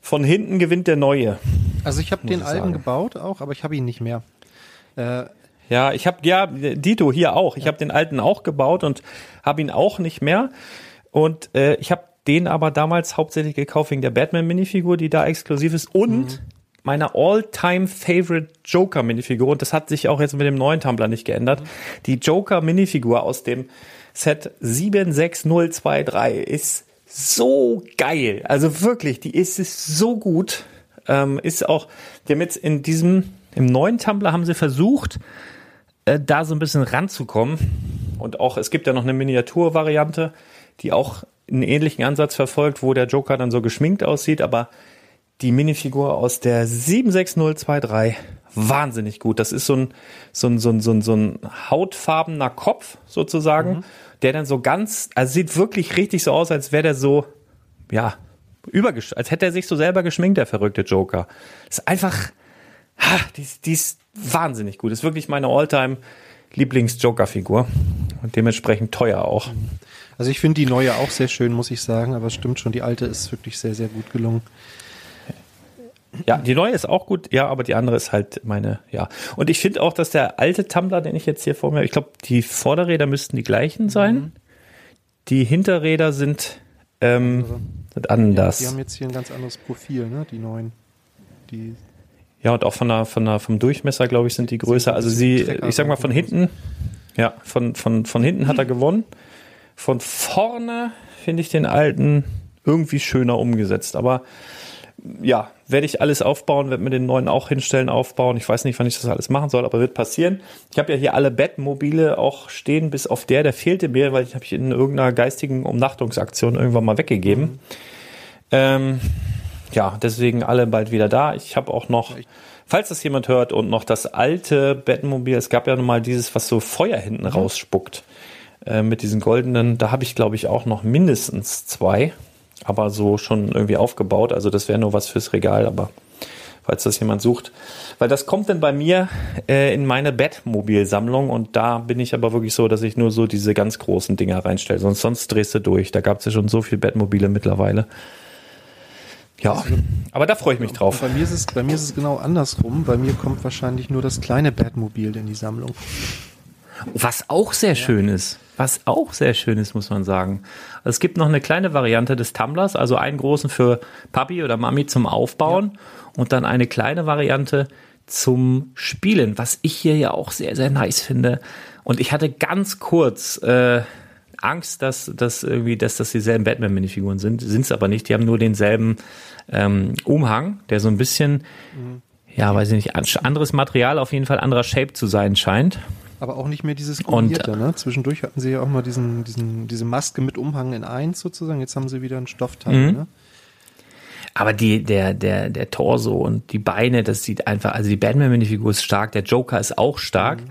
Von hinten gewinnt der neue. Also ich habe den alten sagen. gebaut auch, aber ich habe ihn nicht mehr. Äh, ja, ich habe ja Dito hier auch. Ich ja. habe den alten auch gebaut und habe ihn auch nicht mehr. Und äh, ich habe den aber damals hauptsächlich gekauft wegen der Batman Minifigur, die da exklusiv ist und mhm meiner All-Time-Favorite Joker-Minifigur, und das hat sich auch jetzt mit dem neuen Tumblr nicht geändert, mhm. die Joker-Minifigur aus dem Set 76023 ist so geil. Also wirklich, die ist so gut. Ähm, ist auch, damit in diesem, im neuen Tumblr haben sie versucht, äh, da so ein bisschen ranzukommen. Und auch, es gibt ja noch eine Miniaturvariante, die auch einen ähnlichen Ansatz verfolgt, wo der Joker dann so geschminkt aussieht, aber die Minifigur aus der 76023 wahnsinnig gut. Das ist so ein, so ein, so ein, so ein, so ein hautfarbener Kopf sozusagen, mhm. der dann so ganz, also sieht wirklich richtig so aus, als wäre der so, ja, übergesch, als hätte er sich so selber geschminkt, der verrückte Joker. ist einfach, ha, die, die ist wahnsinnig gut. Ist wirklich meine Alltime Lieblings-Joker-Figur und dementsprechend teuer auch. Also ich finde die neue auch sehr schön, muss ich sagen, aber es stimmt schon, die alte ist wirklich sehr, sehr gut gelungen. Ja, die neue ist auch gut, ja, aber die andere ist halt meine, ja. Und ich finde auch, dass der alte Tumblr, den ich jetzt hier vor mir, ich glaube, die Vorderräder müssten die gleichen sein. Mhm. Die Hinterräder sind, ähm, sind anders. Ja, die haben jetzt hier ein ganz anderes Profil, ne, die neuen. Die ja, und auch von der, von der, vom Durchmesser, glaube ich, sind die größer. Also sie, ich sag mal, von hinten, ja, von, von, von hinten hat er gewonnen. Von vorne finde ich den alten irgendwie schöner umgesetzt. Aber ja, werde ich alles aufbauen, werde mir den neuen auch hinstellen, aufbauen. Ich weiß nicht, wann ich das alles machen soll, aber wird passieren. Ich habe ja hier alle Bettmobile auch stehen, bis auf der, der fehlte mir, weil ich habe ich in irgendeiner geistigen Umnachtungsaktion irgendwann mal weggegeben. Mhm. Ähm, ja, deswegen alle bald wieder da. Ich habe auch noch, falls das jemand hört, und noch das alte Bettmobil. Es gab ja nun mal dieses, was so Feuer hinten mhm. rausspuckt. Äh, mit diesen goldenen, da habe ich glaube ich auch noch mindestens zwei aber so schon irgendwie aufgebaut. Also das wäre nur was fürs Regal, aber falls das jemand sucht. Weil das kommt dann bei mir äh, in meine Bettmobilsammlung und da bin ich aber wirklich so, dass ich nur so diese ganz großen Dinger reinstelle. Sonst, sonst drehst du durch. Da gab es ja schon so viel Bettmobile mittlerweile. Ja, aber da freue ich mich drauf. bei mir, ist es, bei mir ist es genau andersrum. Bei mir kommt wahrscheinlich nur das kleine Batmobil in die Sammlung. Was auch sehr schön ist. Was auch sehr schön ist, muss man sagen. Also es gibt noch eine kleine Variante des Tumblers, also einen großen für Papi oder Mami zum Aufbauen ja. und dann eine kleine Variante zum Spielen, was ich hier ja auch sehr, sehr nice finde. Und ich hatte ganz kurz äh, Angst, dass, dass irgendwie, dass das dieselben Batman-Minifiguren sind. Sind es aber nicht. Die haben nur denselben ähm, Umhang, der so ein bisschen, mhm. ja, weiß ich nicht, anderes Material, auf jeden Fall anderer Shape zu sein scheint. Aber auch nicht mehr dieses Gummierte, ne? Zwischendurch hatten sie ja auch mal diesen, diesen, diese Maske mit Umhang in eins sozusagen. Jetzt haben sie wieder ein Stoffteil, mhm. ne? Aber die, der, der, der Torso und die Beine, das sieht einfach, also die Batman-Minifigur ist stark, der Joker ist auch stark. Mhm.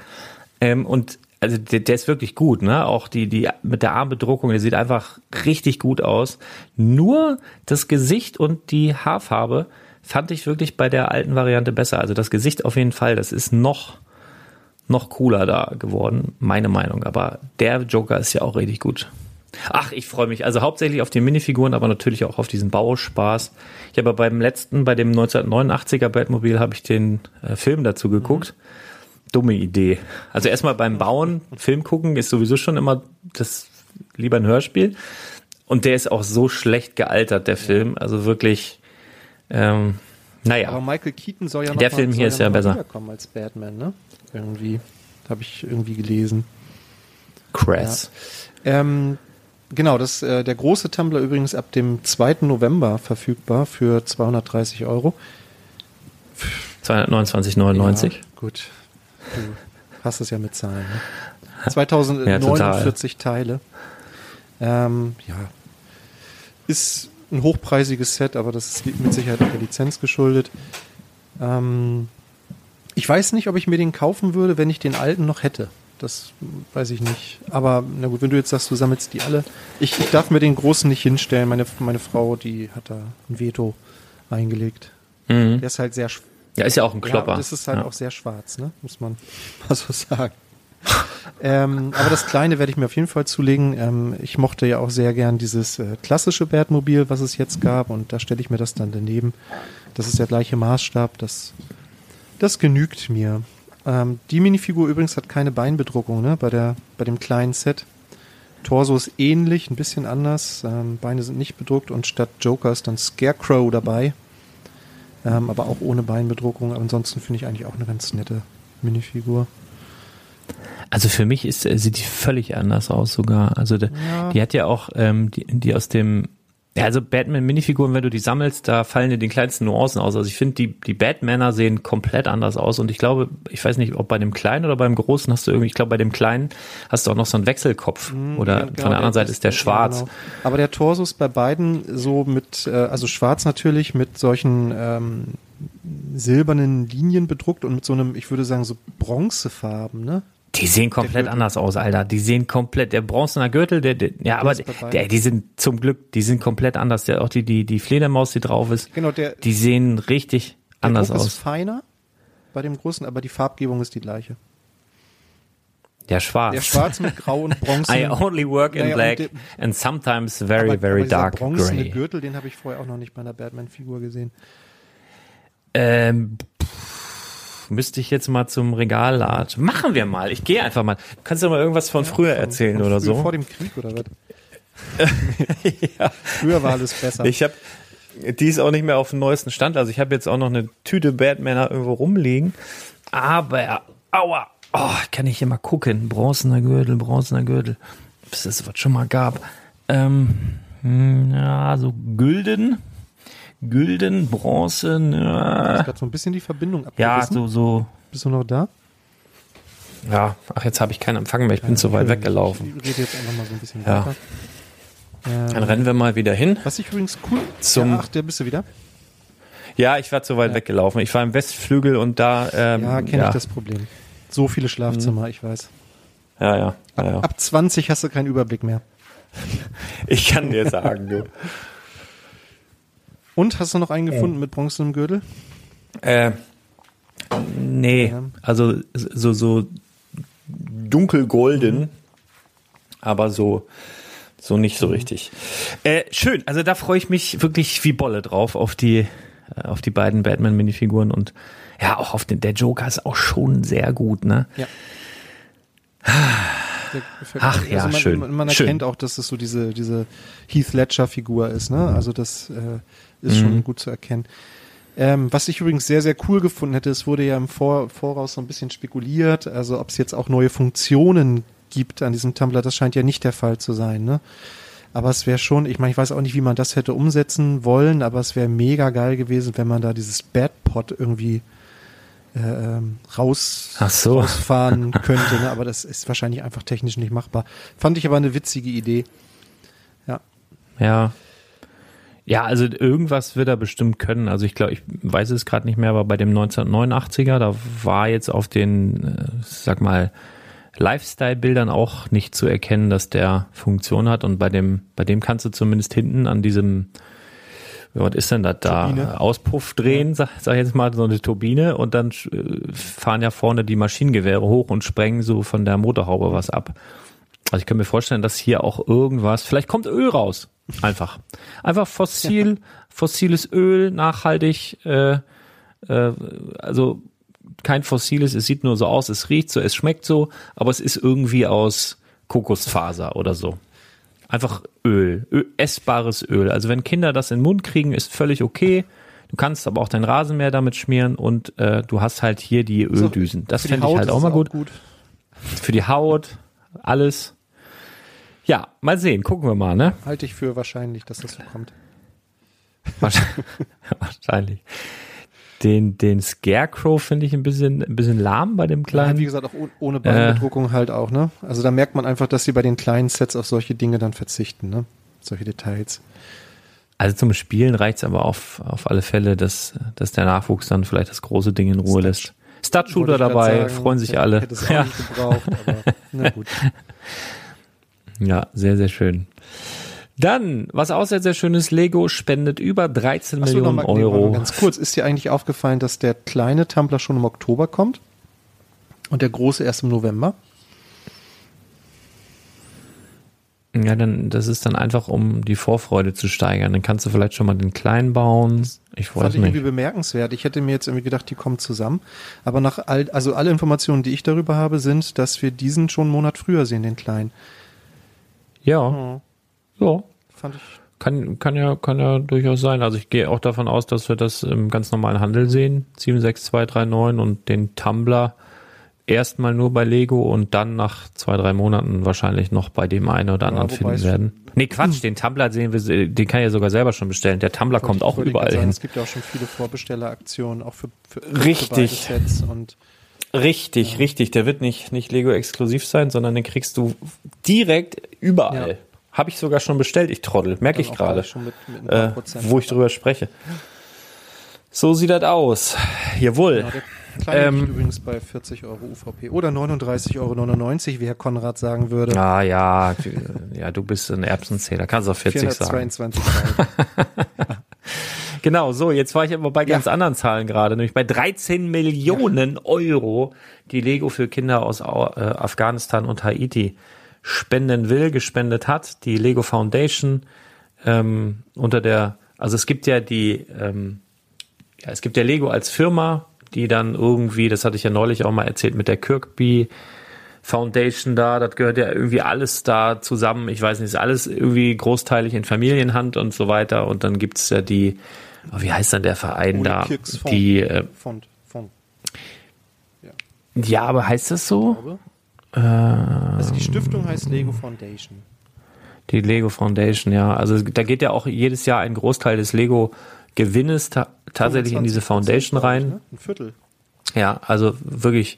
Ähm, und also der, der ist wirklich gut, ne? Auch die, die mit der Armbedruckung, der sieht einfach richtig gut aus. Nur das Gesicht und die Haarfarbe fand ich wirklich bei der alten Variante besser. Also das Gesicht auf jeden Fall, das ist noch, noch cooler da geworden, meine Meinung. Aber der Joker ist ja auch richtig gut. Ach, ich freue mich. Also hauptsächlich auf die Minifiguren, aber natürlich auch auf diesen Bauspaß. Ich habe beim letzten, bei dem 1989er Batmobil, habe ich den äh, Film dazu geguckt. Mhm dumme Idee. Also erstmal beim Bauen, Film gucken ist sowieso schon immer das lieber ein Hörspiel. Und der ist auch so schlecht gealtert, der Film. Also wirklich, ähm, naja. Aber Michael Keaton soll ja noch der mal, Film hier ist ja, besser. als Batman, ne? Irgendwie habe ich irgendwie gelesen. Crass. Ja. Ähm, genau, das äh, der große Tumblr übrigens ab dem 2. November verfügbar für 230 Euro. 229,99. Ja, gut, Du hast es ja mit Zahlen. Ne? 2049 ja, Teile. Ähm, ja. Ist ein hochpreisiges Set, aber das ist mit Sicherheit der Lizenz geschuldet. Ähm, ich weiß nicht, ob ich mir den kaufen würde, wenn ich den alten noch hätte. Das weiß ich nicht. Aber na gut, wenn du jetzt sagst, du sammelst die alle. Ich, ich darf mir den großen nicht hinstellen. Meine, meine Frau, die hat da ein Veto eingelegt. Mhm. Der ist halt sehr ja, ist ja auch ein Klopper. Ja, das ist halt ja. auch sehr schwarz, ne? muss man mal so sagen. ähm, aber das Kleine werde ich mir auf jeden Fall zulegen. Ähm, ich mochte ja auch sehr gern dieses äh, klassische Batmobil, was es jetzt gab, und da stelle ich mir das dann daneben. Das ist der gleiche Maßstab, das, das genügt mir. Ähm, die Minifigur übrigens hat keine Beinbedruckung, ne? Bei, der, bei dem kleinen Set. Torso ist ähnlich, ein bisschen anders. Ähm, Beine sind nicht bedruckt und statt Joker ist dann Scarecrow dabei ähm, aber auch ohne Beinbedruckung. Ansonsten finde ich eigentlich auch eine ganz nette Minifigur. Also für mich ist, äh, sieht die völlig anders aus sogar. Also de, ja. die hat ja auch ähm, die, die aus dem ja, also Batman-Minifiguren, wenn du die sammelst, da fallen dir die kleinsten Nuancen aus. Also ich finde, die, die Batmaner sehen komplett anders aus. Und ich glaube, ich weiß nicht, ob bei dem Kleinen oder beim Großen hast du irgendwie, ich glaube, bei dem Kleinen hast du auch noch so einen Wechselkopf. Mhm, oder ja, genau, von der anderen Seite ist der schwarz. Genau. Aber der Torso ist bei beiden so mit, äh, also schwarz natürlich, mit solchen ähm, silbernen Linien bedruckt und mit so einem, ich würde sagen, so Bronzefarben, ne? Die sehen komplett anders aus, Alter. Die sehen komplett, der bronzener Gürtel, der, der ja, aber der, die sind zum Glück, die sind komplett anders. Der, auch die, die, die Fledermaus, die drauf ist, genau, der, die sehen richtig anders Druck aus. ist feiner bei dem großen, aber die Farbgebung ist die gleiche. Der schwarz. Der schwarz mit grau und bronze. I only work in naja, black and sometimes very, aber, very aber dark gray. Gürtel, den habe ich vorher auch noch nicht bei einer Batman-Figur gesehen. Ähm, müsste ich jetzt mal zum Regal latschen. Machen wir mal. Ich gehe einfach mal. Du kannst ja mal irgendwas von ja, früher von, erzählen von oder früher, so. Vor dem Krieg oder was? ja. Früher war alles besser. Ich habe die ist auch nicht mehr auf dem neuesten Stand. Also ich habe jetzt auch noch eine Tüte Batmaner irgendwo rumliegen. Aber, aua, oh, kann ich hier mal gucken. Bronzener Gürtel, bronzener Gürtel. Bis das was schon mal gab. Ähm, hm, ja, so Gülden. Gülden, Bronze. Ja. Ich gerade so ein bisschen die Verbindung abgerissen. Ja, so, so. Bist du noch da? Ja, ach, jetzt habe ich keinen Empfang mehr. Ich bin ja, zu weit weggelaufen. Ich rede jetzt einfach mal so ein bisschen ja. weiter. Ähm, Dann rennen wir mal wieder hin. Was ich übrigens cool. Zum ja, ach, der bist du wieder? Ja, ich war zu weit ja. weggelaufen. Ich war im Westflügel und da. Ähm, ja, kenne ich das Problem. So viele Schlafzimmer, mhm. ich weiß. Ja, ja. Ab, ja, ab 20 hast du keinen Überblick mehr. ich kann dir sagen, du. Und hast du noch einen gefunden mit bronzenem Gürtel? Äh, nee, also so, so dunkelgolden, mhm. aber so, so nicht so mhm. richtig. Äh, schön, also da freue ich mich wirklich wie Bolle drauf auf die, äh, auf die beiden Batman-Minifiguren und ja, auch auf den, der Joker ist auch schon sehr gut, ne? Ja. Ach ja, also man, schön. Man, man erkennt schön. auch, dass es so diese, diese Heath Ledger-Figur ist, ne? Also das äh, ist mhm. schon gut zu erkennen. Ähm, was ich übrigens sehr, sehr cool gefunden hätte, es wurde ja im Vor Voraus so ein bisschen spekuliert, also ob es jetzt auch neue Funktionen gibt an diesem Tumblr, das scheint ja nicht der Fall zu sein, ne? Aber es wäre schon, ich meine, ich weiß auch nicht, wie man das hätte umsetzen wollen, aber es wäre mega geil gewesen, wenn man da dieses Badpot irgendwie äh, ähm, raus, so. rausfahren könnte, ne? aber das ist wahrscheinlich einfach technisch nicht machbar. Fand ich aber eine witzige Idee. Ja. Ja. Ja, also irgendwas wird er bestimmt können. Also ich glaube, ich weiß es gerade nicht mehr, aber bei dem 1989er, da war jetzt auf den, äh, sag mal, Lifestyle-Bildern auch nicht zu erkennen, dass der Funktion hat. Und bei dem, bei dem kannst du zumindest hinten an diesem was ist denn das da? Turbine. Auspuff drehen, sag, sag ich jetzt mal, so eine Turbine und dann äh, fahren ja vorne die Maschinengewehre hoch und sprengen so von der Motorhaube was ab. Also ich kann mir vorstellen, dass hier auch irgendwas, vielleicht kommt Öl raus. Einfach. Einfach fossil, fossiles Öl, nachhaltig, äh, äh, also kein fossiles, es sieht nur so aus, es riecht so, es schmeckt so, aber es ist irgendwie aus Kokosfaser oder so. Einfach Öl, Öl, essbares Öl. Also wenn Kinder das in den Mund kriegen, ist völlig okay. Du kannst aber auch dein Rasenmäher damit schmieren und äh, du hast halt hier die Öldüsen. Das fände ich halt auch mal gut. gut. Für die Haut, alles. Ja, mal sehen, gucken wir mal, ne? Halte ich für wahrscheinlich, dass das so kommt. Wahrscheinlich. Den, den Scarecrow finde ich ein bisschen, ein bisschen lahm bei dem kleinen. Ja, wie gesagt, auch ohne Beinbedruckung äh, halt auch, ne? Also da merkt man einfach, dass sie bei den kleinen Sets auf solche Dinge dann verzichten, ne? Solche Details. Also zum Spielen reicht's aber auf, auf alle Fälle, dass, dass der Nachwuchs dann vielleicht das große Ding in Ruhe lässt. Stud-Shooter dabei, sagen, freuen sich alle. Hätte es auch ja. nicht gebraucht, aber na gut. Ja, sehr, sehr schön. Dann, was auch sehr, sehr schön ist, Lego spendet über 13 Achso, Millionen mal, Euro. Nee, ganz kurz, ist dir eigentlich aufgefallen, dass der kleine Tumblr schon im Oktober kommt und der große erst im November? Ja, dann, das ist dann einfach, um die Vorfreude zu steigern. Dann kannst du vielleicht schon mal den kleinen bauen. Ich weiß fand ich irgendwie bemerkenswert. Ich hätte mir jetzt irgendwie gedacht, die kommen zusammen. Aber nach all, also alle Informationen, die ich darüber habe, sind, dass wir diesen schon einen Monat früher sehen, den kleinen. Ja. Oh. Ja. Fand ich. Kann, kann ja, kann ja durchaus sein. Also ich gehe auch davon aus, dass wir das im ganz normalen Handel sehen. 76239 und den Tumblr erstmal nur bei Lego und dann nach zwei, drei Monaten wahrscheinlich noch bei dem einen oder anderen ja, finden werden. Nee, Quatsch, den Tumblr sehen wir, den kann ich ja sogar selber schon bestellen. Der Tumblr kommt auch überall sagen, hin. Es gibt ja auch schon viele Vorbestelleraktionen, auch für, für, Richtig. Für Sets und Richtig, ja. richtig. Der wird nicht, nicht Lego exklusiv sein, sondern den kriegst du direkt überall. Ja. Habe ich sogar schon bestellt, ich Trottel, merke ich gerade, äh, wo ich drüber spreche. So sieht das aus. Jawohl. Genau, der Kleine ähm, übrigens bei 40 Euro UVP oder 39,99 Euro, wie Herr Konrad sagen würde. Ah ja, ja, du bist ein Erbsenzähler, kannst du auch 40 422 sagen. genau, so, jetzt war ich aber bei ganz ja. anderen Zahlen gerade, nämlich bei 13 Millionen ja. Euro, die Lego für Kinder aus äh, Afghanistan und Haiti spenden will, gespendet hat. Die Lego Foundation ähm, unter der, also es gibt ja die, ähm, ja, es gibt ja Lego als Firma, die dann irgendwie, das hatte ich ja neulich auch mal erzählt, mit der Kirkby Foundation da, das gehört ja irgendwie alles da zusammen. Ich weiß nicht, ist alles irgendwie großteilig in Familienhand und so weiter. Und dann gibt's ja die, oh, wie heißt dann der Verein Ohne da? Die äh, Fond. Fond. Ja. ja, aber heißt das so? Äh, also die Stiftung heißt Lego Foundation. Die Lego Foundation, ja. Also da geht ja auch jedes Jahr ein Großteil des Lego Gewinnes ta tatsächlich in diese Foundation rein. Ne? Ein Viertel. Ja, also wirklich,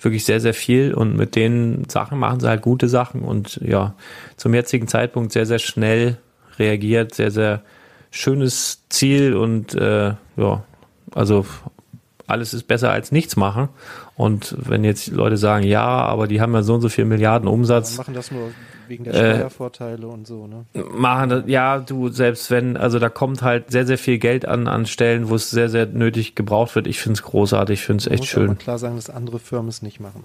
wirklich sehr, sehr viel und mit den Sachen machen sie halt gute Sachen und ja, zum jetzigen Zeitpunkt sehr, sehr schnell reagiert, sehr, sehr schönes Ziel und äh, ja, also alles ist besser als nichts machen. Und wenn jetzt Leute sagen, ja, aber die haben ja so und so viel Milliarden Umsatz. Ja, machen das nur Wegen der Steuervorteile äh, und so, ne? Machen ja, du, selbst wenn, also da kommt halt sehr, sehr viel Geld an, an Stellen, wo es sehr, sehr nötig gebraucht wird. Ich finde es großartig, ich finde es echt schön. Man muss klar sagen, dass andere Firmen es nicht machen.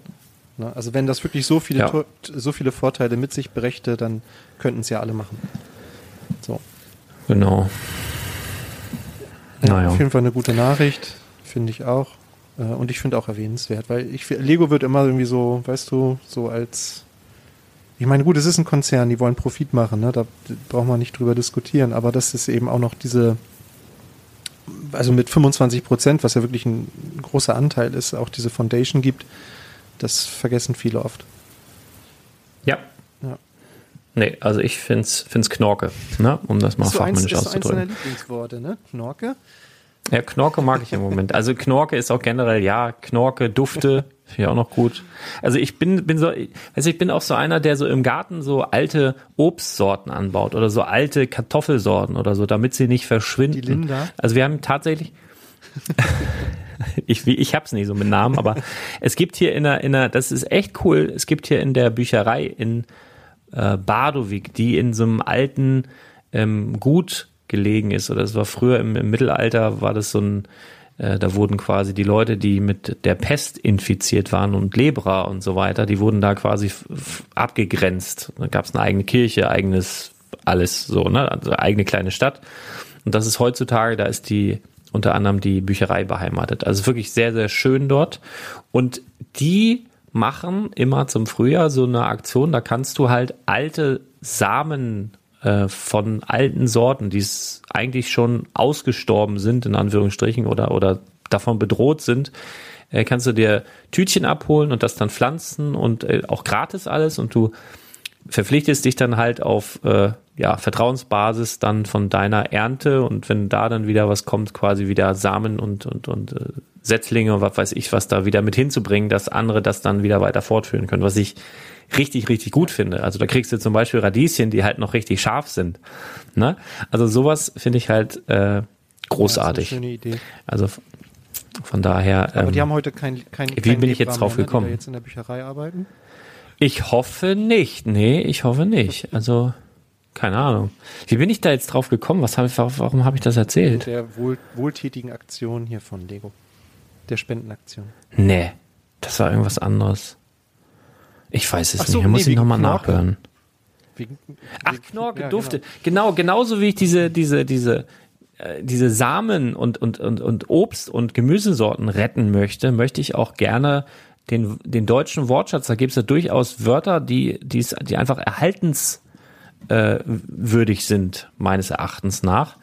Ne? Also wenn das wirklich so viele, ja. so viele Vorteile mit sich brächte, dann könnten es ja alle machen. So. Genau. Ja, naja. Auf jeden Fall eine gute Nachricht, finde ich auch. Äh, und ich finde auch erwähnenswert, weil ich Lego wird immer irgendwie so, weißt du, so als ich meine, gut, es ist ein Konzern, die wollen Profit machen, ne? da braucht man nicht drüber diskutieren, aber das ist eben auch noch diese, also mit 25 Prozent, was ja wirklich ein großer Anteil ist, auch diese Foundation gibt, das vergessen viele oft. Nee, also ich finde es Knorke, ne? um das mal fachmännisch auszudrücken. Das ist deiner Lieblingsworte, ne? Knorke? Ja, Knorke mag ich im Moment. Also Knorke ist auch generell, ja, Knorke, Dufte, finde ich auch noch gut. Also ich bin, bin so, also ich bin auch so einer, der so im Garten so alte Obstsorten anbaut oder so alte Kartoffelsorten oder so, damit sie nicht verschwinden. Die Linda. Also wir haben tatsächlich, ich, ich hab's nicht so mit Namen, aber es gibt hier in der, in der, das ist echt cool, es gibt hier in der Bücherei in äh, Badowik, die in so einem alten ähm, Gut gelegen ist. Oder es war früher im, im Mittelalter, war das so ein, äh, da wurden quasi die Leute, die mit der Pest infiziert waren und Lebra und so weiter, die wurden da quasi abgegrenzt. Da gab es eine eigene Kirche, eigenes alles so, ne? Also eigene kleine Stadt. Und das ist heutzutage, da ist die unter anderem die Bücherei beheimatet. Also wirklich sehr, sehr schön dort. Und die machen immer zum Frühjahr so eine Aktion, da kannst du halt alte Samen äh, von alten Sorten, die eigentlich schon ausgestorben sind, in Anführungsstrichen, oder, oder davon bedroht sind, äh, kannst du dir Tütchen abholen und das dann pflanzen und äh, auch gratis alles. Und du verpflichtest dich dann halt auf äh, ja, Vertrauensbasis dann von deiner Ernte. Und wenn da dann wieder was kommt, quasi wieder Samen und, und, und äh, Setzlinge und was weiß ich, was da wieder mit hinzubringen, dass andere das dann wieder weiter fortführen können, was ich richtig, richtig gut finde. Also da kriegst du zum Beispiel Radieschen, die halt noch richtig scharf sind. Ne? Also sowas finde ich halt äh, großartig. Ja, schöne Idee. Also von daher. Aber ähm, die haben heute kein, kein Wie kein bin ich jetzt drauf mehr, gekommen? Ne, die jetzt in der Bücherei arbeiten? Ich hoffe nicht. Nee, ich hoffe nicht. Also keine Ahnung. Wie bin ich da jetzt drauf gekommen? Was hab warum habe ich das erzählt? Der wohl, wohltätigen Aktion hier von Lego. Der Spendenaktion. Nee, das war irgendwas anderes. Ich weiß es so, nicht. Da muss nee, ich nochmal nachhören. Wegen, Ach, Knorke, ja, Dufte. Genau. genau, genauso wie ich diese, diese, diese, äh, diese Samen und, und, und, und Obst- und Gemüsesorten retten möchte, möchte ich auch gerne den, den deutschen Wortschatz, da gibt es ja durchaus Wörter, die, die, die einfach erhaltenswürdig äh, sind, meines Erachtens nach.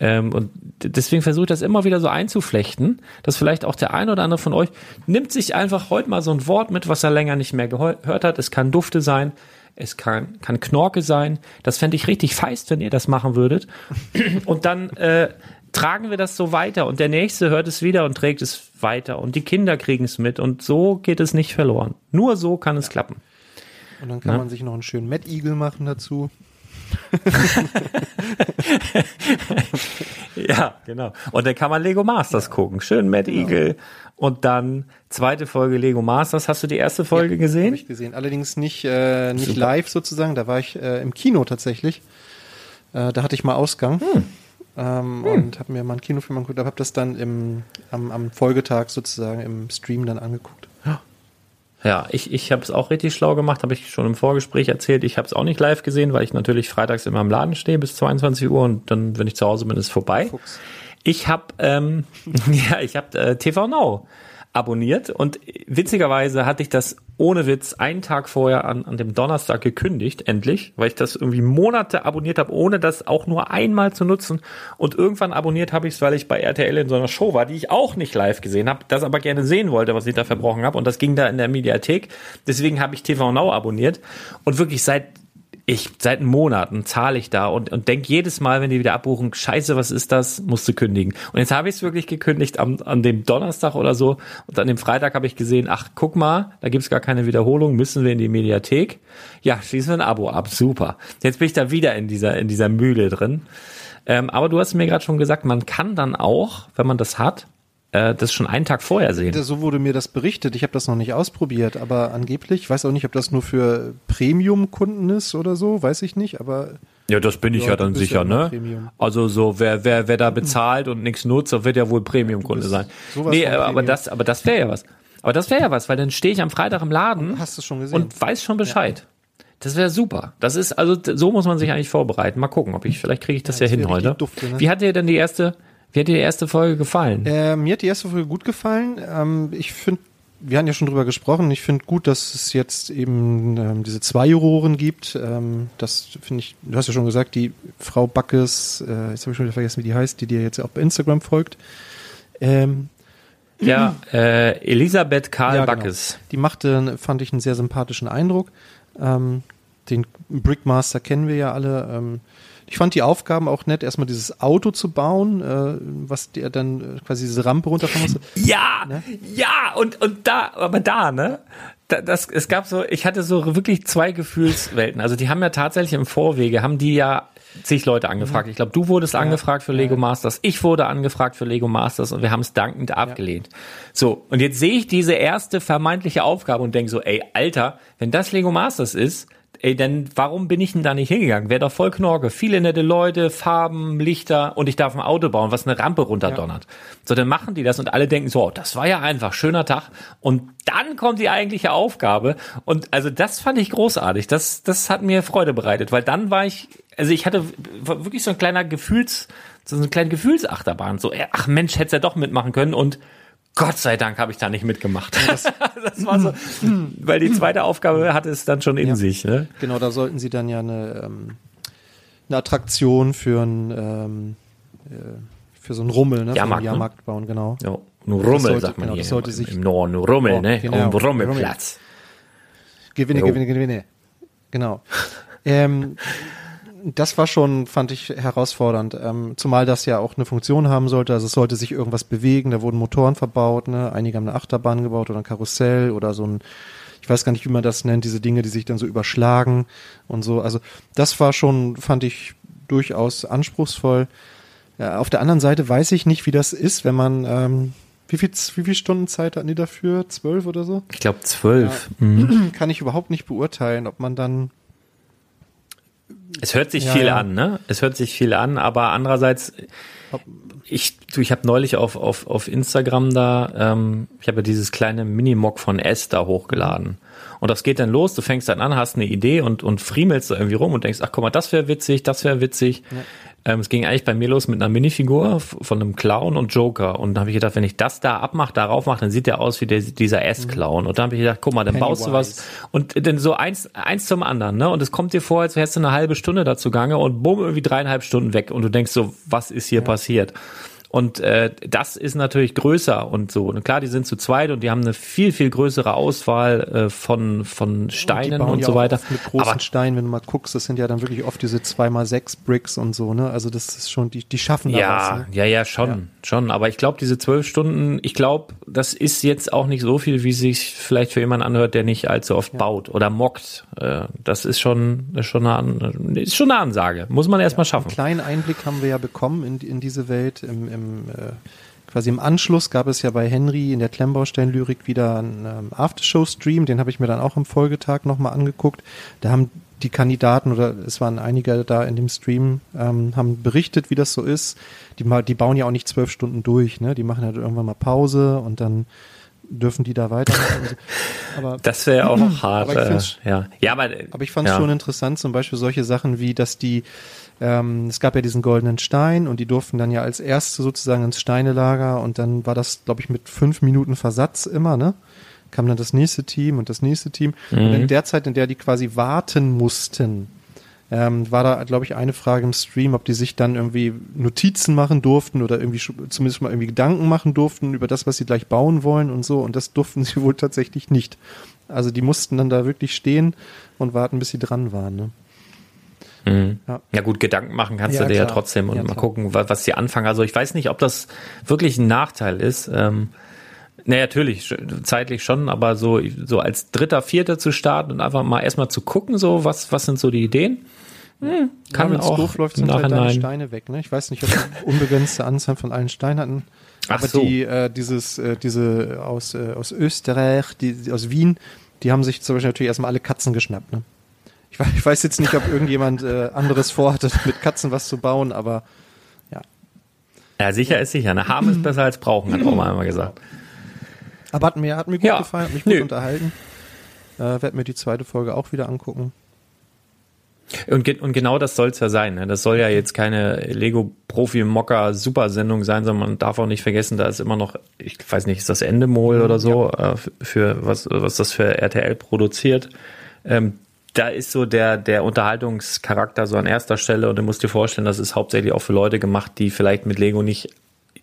Ähm, und deswegen versuche ich das immer wieder so einzuflechten, dass vielleicht auch der ein oder andere von euch nimmt sich einfach heute mal so ein Wort mit, was er länger nicht mehr gehört hat. Es kann Dufte sein, es kann, kann Knorke sein. Das fände ich richtig feist, wenn ihr das machen würdet. Und dann äh, tragen wir das so weiter und der nächste hört es wieder und trägt es weiter und die Kinder kriegen es mit und so geht es nicht verloren. Nur so kann es klappen. Und dann kann Na? man sich noch einen schönen Eagle machen dazu. Ja, genau. Und dann kann man Lego Masters ja. gucken. Schön Mad genau. Eagle. Und dann zweite Folge Lego Masters. Hast du die erste Folge ja, gesehen? Habe ich gesehen. Allerdings nicht, äh, nicht live sozusagen. Da war ich äh, im Kino tatsächlich. Äh, da hatte ich mal Ausgang. Hm. Ähm, hm. Und habe mir mal einen Kinofilm angeguckt. Habe das dann im, am, am Folgetag sozusagen im Stream dann angeguckt. Ja, ich, ich habe es auch richtig schlau gemacht, habe ich schon im Vorgespräch erzählt. Ich habe es auch nicht live gesehen, weil ich natürlich freitags immer im Laden stehe bis 22 Uhr und dann, wenn ich zu Hause bin, ist es vorbei. Fuchs. Ich habe ähm, ja, ich habe äh, TV Now abonniert und witzigerweise hatte ich das ohne Witz einen Tag vorher an, an dem Donnerstag gekündigt, endlich, weil ich das irgendwie Monate abonniert habe, ohne das auch nur einmal zu nutzen. Und irgendwann abonniert habe ich es, weil ich bei RTL in so einer Show war, die ich auch nicht live gesehen habe, das aber gerne sehen wollte, was ich da verbrochen habe. Und das ging da in der Mediathek. Deswegen habe ich TV Now abonniert und wirklich seit ich seit Monaten zahle ich da und, und denk jedes Mal, wenn die wieder abbuchen, scheiße, was ist das, musst du kündigen. Und jetzt habe ich es wirklich gekündigt am, an dem Donnerstag oder so und an dem Freitag habe ich gesehen, ach, guck mal, da gibt's gar keine Wiederholung, müssen wir in die Mediathek. Ja, schließen wir ein Abo ab, super. Jetzt bin ich da wieder in dieser, in dieser Mühle drin. Ähm, aber du hast mir gerade schon gesagt, man kann dann auch, wenn man das hat, äh, das schon einen Tag vorher sehen. So wurde mir das berichtet. Ich habe das noch nicht ausprobiert, aber angeblich, ich weiß auch nicht, ob das nur für Premium-Kunden ist oder so, weiß ich nicht, aber ja, das bin ich ja, ja dann sicher, ja ne? Premium. Also so, wer, wer, wer da bezahlt und nichts nutzt, wird ja wohl Premium-Kunde sein. Nee, aber das, aber das wäre ja was. Aber das wäre ja was, weil dann stehe ich am Freitag im Laden Hast du schon gesehen? und weiß schon Bescheid. Ja. Das wäre super. Das ist, also so muss man sich eigentlich vorbereiten. Mal gucken, ob ich, vielleicht kriege ich das ja, ja hin heute. Dufte, ne? Wie hat dir denn die erste, wie hat dir die erste Folge gefallen? Äh, mir hat die erste Folge gut gefallen. Ähm, ich finde, wir hatten ja schon drüber gesprochen. Ich finde gut, dass es jetzt eben ähm, diese zwei Juroren gibt. Ähm, das finde ich, du hast ja schon gesagt, die Frau Backes, äh, jetzt habe ich schon wieder vergessen, wie die heißt, die dir jetzt auch bei Instagram folgt. Ähm, ja, äh, Elisabeth Karl ja, genau. Backes. Genau. Die machte, fand ich, einen sehr sympathischen Eindruck. Ähm, den Brickmaster kennen wir ja alle. Ich fand die Aufgaben auch nett, erstmal dieses Auto zu bauen, äh, was der dann äh, quasi diese Rampe runterfahren musste. Ja, ne? ja, und, und da, aber da, ne? Da, das, es gab so, ich hatte so wirklich zwei Gefühlswelten. Also die haben ja tatsächlich im Vorwege, haben die ja zig Leute angefragt. Mhm. Ich glaube, du wurdest ja, angefragt für Lego. Masters, ich wurde angefragt für Lego Masters und wir haben es dankend abgelehnt. Ja. So, und jetzt sehe ich diese erste vermeintliche Aufgabe und denke so, ey, Alter, wenn das Lego Masters ist, ey, denn warum bin ich denn da nicht hingegangen? Wäre doch voll Knorke. Viele nette Leute, Farben, Lichter und ich darf ein Auto bauen, was eine Rampe runterdonnert. Ja. So, dann machen die das und alle denken so, oh, das war ja einfach, schöner Tag. Und dann kommt die eigentliche Aufgabe. Und also das fand ich großartig. Das, das hat mir Freude bereitet, weil dann war ich, also ich hatte wirklich so ein kleiner Gefühls, so eine kleine Gefühlsachterbahn. So, ach Mensch, hätte ja doch mitmachen können und Gott sei Dank habe ich da nicht mitgemacht. Das, das war so, weil die zweite Aufgabe hatte es dann schon in ja. sich. Ne? Genau, da sollten sie dann ja eine, ähm, eine Attraktion für ein ähm, äh, für so einen Rummel, ne? Jahrmarkt, für einen Jahrmarkt bauen, genau. Ja, nur Rummel sollte, sagt man genau, hier. Das sollte sich im Norden, nur Rummel, oh, ne? Genau, um Rummelplatz. Gewinne, Gewinne, Gewinne. Genau. ähm, das war schon, fand ich herausfordernd. Ähm, zumal das ja auch eine Funktion haben sollte. Also es sollte sich irgendwas bewegen. Da wurden Motoren verbaut. Ne? Einige haben eine Achterbahn gebaut oder ein Karussell oder so ein, ich weiß gar nicht, wie man das nennt, diese Dinge, die sich dann so überschlagen und so. Also das war schon, fand ich durchaus anspruchsvoll. Ja, auf der anderen Seite weiß ich nicht, wie das ist, wenn man ähm, wie viel, wie viel Stunden Zeit hatten die dafür? Zwölf oder so? Ich glaube zwölf. Ja, mhm. Kann ich überhaupt nicht beurteilen, ob man dann es hört sich ja, viel ja. an, ne? Es hört sich viel an, aber andererseits, ich, du, ich habe neulich auf, auf, auf Instagram da, ähm, ich habe ja dieses kleine Minimog von S da hochgeladen. Und das geht dann los, du fängst dann an, hast eine Idee und, und friemelst da irgendwie rum und denkst, ach guck mal, das wäre witzig, das wäre witzig. Ja. Ähm, es ging eigentlich bei mir los mit einer Minifigur von einem Clown und Joker. Und da habe ich gedacht, wenn ich das da abmache, darauf mache, dann sieht der aus wie der, dieser S-Clown. Und da habe ich gedacht, guck mal, dann Pennywise. baust du was. Und dann so eins, eins zum anderen, ne? Und es kommt dir vor, als wärst du eine halbe Stunde dazu gange und bumm, irgendwie dreieinhalb Stunden weg. Und du denkst so, was ist hier ja. passiert? Und äh, das ist natürlich größer und so. Und klar, die sind zu zweit und die haben eine viel, viel größere Auswahl äh, von, von Steinen und, und so weiter. mit großen Aber, Steinen, wenn du mal guckst, das sind ja dann wirklich oft diese 2x6 Bricks und so, ne? Also das ist schon, die, die schaffen da ja. Ne? Ja, ja, schon, ja. schon. Aber ich glaube, diese zwölf Stunden, ich glaube, das ist jetzt auch nicht so viel, wie sich vielleicht für jemanden anhört, der nicht allzu oft ja. baut oder mockt. Äh, das ist schon, ist schon eine, ist schon eine Ansage. Muss man erstmal ja, schaffen. Einen kleinen Einblick haben wir ja bekommen in, in diese Welt im, im im, äh, quasi im Anschluss gab es ja bei Henry in der Klemmbaustein-Lyrik wieder einen ähm, Aftershow-Stream, den habe ich mir dann auch am Folgetag nochmal angeguckt. Da haben die Kandidaten oder es waren einige da in dem Stream, ähm, haben berichtet, wie das so ist. Die, die bauen ja auch nicht zwölf Stunden durch, ne? Die machen halt irgendwann mal Pause und dann dürfen die da weitermachen. aber, das wäre auch hart. Aber ich äh, ja. ja, aber, aber ich fand es ja. schon interessant, zum Beispiel solche Sachen wie, dass die ähm, es gab ja diesen goldenen Stein und die durften dann ja als erste sozusagen ins Steinelager und dann war das, glaube ich, mit fünf Minuten Versatz immer, ne? Kam dann das nächste Team und das nächste Team. Mhm. Und in der Zeit, in der die quasi warten mussten, ähm, war da, glaube ich, eine Frage im Stream, ob die sich dann irgendwie Notizen machen durften oder irgendwie zumindest mal irgendwie Gedanken machen durften über das, was sie gleich bauen wollen und so. Und das durften sie wohl tatsächlich nicht. Also die mussten dann da wirklich stehen und warten, bis sie dran waren. Ne? Mhm. Ja. ja. gut, Gedanken machen kannst ja, du dir klar. ja trotzdem und ja, mal gucken, was, sie anfangen. Also ich weiß nicht, ob das wirklich ein Nachteil ist. Ähm, naja, natürlich, zeitlich schon, aber so, so als dritter, vierter zu starten und einfach mal erstmal zu gucken, so, was, was sind so die Ideen? Hm, kann ja, auch doof läuft, sind halt deine Steine weg. Ne? Ich weiß nicht, ob du unbegrenzte Anzahl von allen Steinen hatten. Aber so. die, äh, dieses, äh, diese aus, äh, aus Österreich, die, die aus Wien, die haben sich zum Beispiel natürlich erstmal alle Katzen geschnappt. Ne? Ich, weiß- ich weiß jetzt nicht, ob irgendjemand äh, anderes vorhatte, mit Katzen was zu bauen, aber ja. Ja, sicher ist sicher. Ne? Haben ist besser als brauchen, hat Oma immer gesagt. Aber hat mir, hat mir gut Ja. gefallen, hat mich gut Nö. unterhalten. Äh, Werd mir die zweite Folge auch wieder angucken. Und, ge und genau das soll es ja sein. Ne? Das soll ja jetzt keine Lego-Profi-Mocker-Supersendung sein, sondern man darf auch nicht vergessen, da ist immer noch, ich weiß nicht, ist das Endemol oder so, äh, für was, was das für RTL produziert. Ähm, da ist so der, der Unterhaltungscharakter so an erster Stelle und du musst dir vorstellen, das ist hauptsächlich auch für Leute gemacht, die vielleicht mit Lego nicht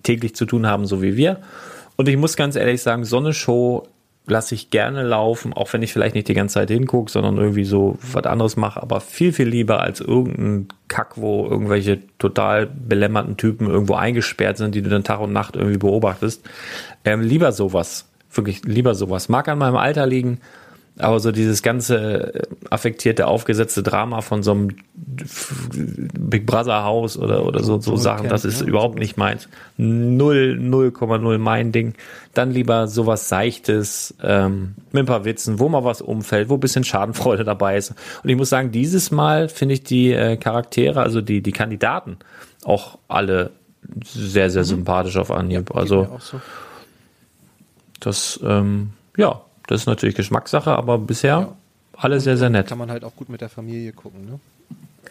täglich zu tun haben, so wie wir. Und ich muss ganz ehrlich sagen, so eine Show lasse ich gerne laufen, auch wenn ich vielleicht nicht die ganze Zeit hingucke, sondern irgendwie so was anderes mache, aber viel, viel lieber als irgendein Kack, wo irgendwelche total belämmerten Typen irgendwo eingesperrt sind, die du dann Tag und Nacht irgendwie beobachtest. Ähm, lieber sowas. Wirklich lieber sowas. Mag an meinem Alter liegen, aber so dieses ganze äh, affektierte, aufgesetzte Drama von so einem Big Brother Haus oder, oder so, so Sachen, das ist überhaupt nicht meins. Null, 0,0 mein Ding. Dann lieber sowas Seichtes, ähm, mit ein paar Witzen, wo mal was umfällt, wo ein bisschen Schadenfreude dabei ist. Und ich muss sagen, dieses Mal finde ich die äh, Charaktere, also die, die Kandidaten, auch alle sehr, sehr sympathisch auf Anhieb. Geht also so. das, ähm, ja, das ist natürlich Geschmackssache, aber bisher alle sehr, sehr nett. Kann man halt auch gut mit der Familie gucken, ne?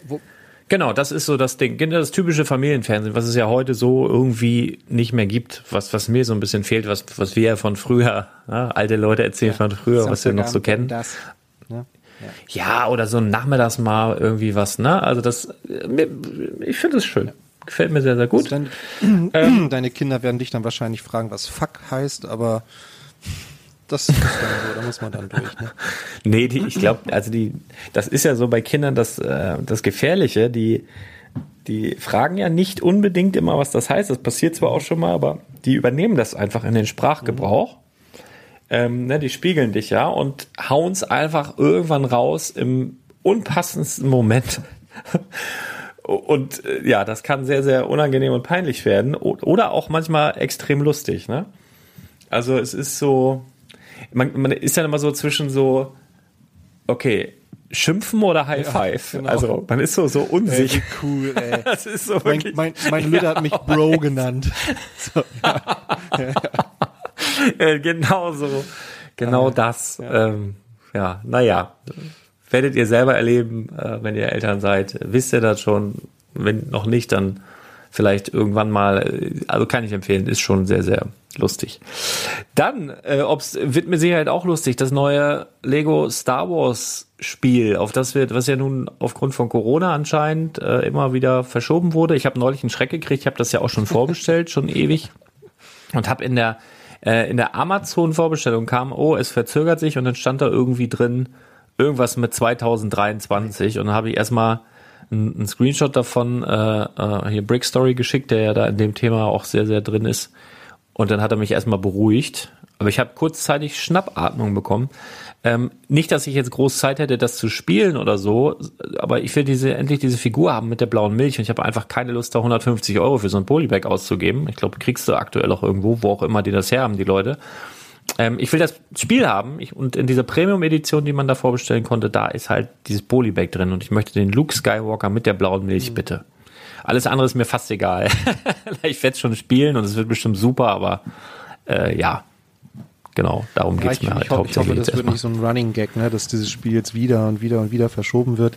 Wo, Genau, das ist so das Ding. Genau das typische Familienfernsehen, was es ja heute so irgendwie nicht mehr gibt, was, was mir so ein bisschen fehlt, was, was wir ja von früher, ja, alte Leute erzählen von früher, was wir noch so kennen. Das, ne? Ja, oder so nachmittags mal irgendwie was, ne? Also das, ich finde es schön. Gefällt mir sehr, sehr gut. Deine, deine Kinder werden dich dann wahrscheinlich fragen, was Fuck heißt, aber das ist dann so, da muss man dann durch. Ne? Nee, die, ich glaube, also die, das ist ja so bei Kindern das, äh, das Gefährliche, die, die fragen ja nicht unbedingt immer, was das heißt. Das passiert zwar auch schon mal, aber die übernehmen das einfach in den Sprachgebrauch. Ähm, ne, die spiegeln dich ja und hauen es einfach irgendwann raus im unpassendsten Moment. Und äh, ja, das kann sehr, sehr unangenehm und peinlich werden oder auch manchmal extrem lustig. Ne? Also es ist so, man, man ist ja immer so zwischen so, okay, schimpfen oder High Five. genau. Also man ist so, so unsicher. Ey, cool, ey. Das ist so Mein, mein, mein Lüder hat mich Bro genannt. So, äh, genau so, genau das. Ja. Ähm, ja, naja, werdet ihr selber erleben, äh, wenn ihr Eltern seid. Wisst ihr das schon? Wenn noch nicht, dann vielleicht irgendwann mal. äh, Also kann ich empfehlen, ist schon sehr, sehr lustig. Dann, äh, ob's, wird mit Sicherheit auch lustig, das neue Lego Star Wars Spiel, auf das wird, was ja nun aufgrund von Corona anscheinend äh, immer wieder verschoben wurde. Ich habe neulich einen Schreck gekriegt, ich habe das ja auch schon vorbestellt, schon ewig. Und habe in der äh, in der Amazon Vorbestellung kam, oh, es verzögert sich und dann stand da irgendwie drin irgendwas mit 2023 und dann habe ich erstmal einen, einen Screenshot davon äh, äh, hier Brick Story geschickt, der ja da in dem Thema auch sehr sehr drin ist und dann hat er mich erstmal beruhigt, aber ich habe kurzzeitig Schnappatmung bekommen. Ähm, nicht, dass ich jetzt groß Zeit hätte, das zu spielen oder so, aber ich will diese endlich diese Figur haben mit der blauen Milch und ich habe einfach keine Lust, da 150 Euro für so ein Polybag auszugeben. Ich glaube, kriegst du aktuell auch irgendwo, wo auch immer die das her haben, die Leute. Ähm, ich will das Spiel haben ich, und in dieser Premium-Edition, die man da vorbestellen konnte, da ist halt dieses Polybag drin und ich möchte den Luke Skywalker mit der blauen Milch, bitte. Alles andere ist mir fast egal. ich werde schon spielen und es wird bestimmt super, aber äh, ja, genau, darum Ja, geht's ich, mir halt ich, hoffe, ich hoffe, das wird nicht so ein Running Gag, ne, dass dieses Spiel jetzt wieder und wieder und wieder verschoben wird.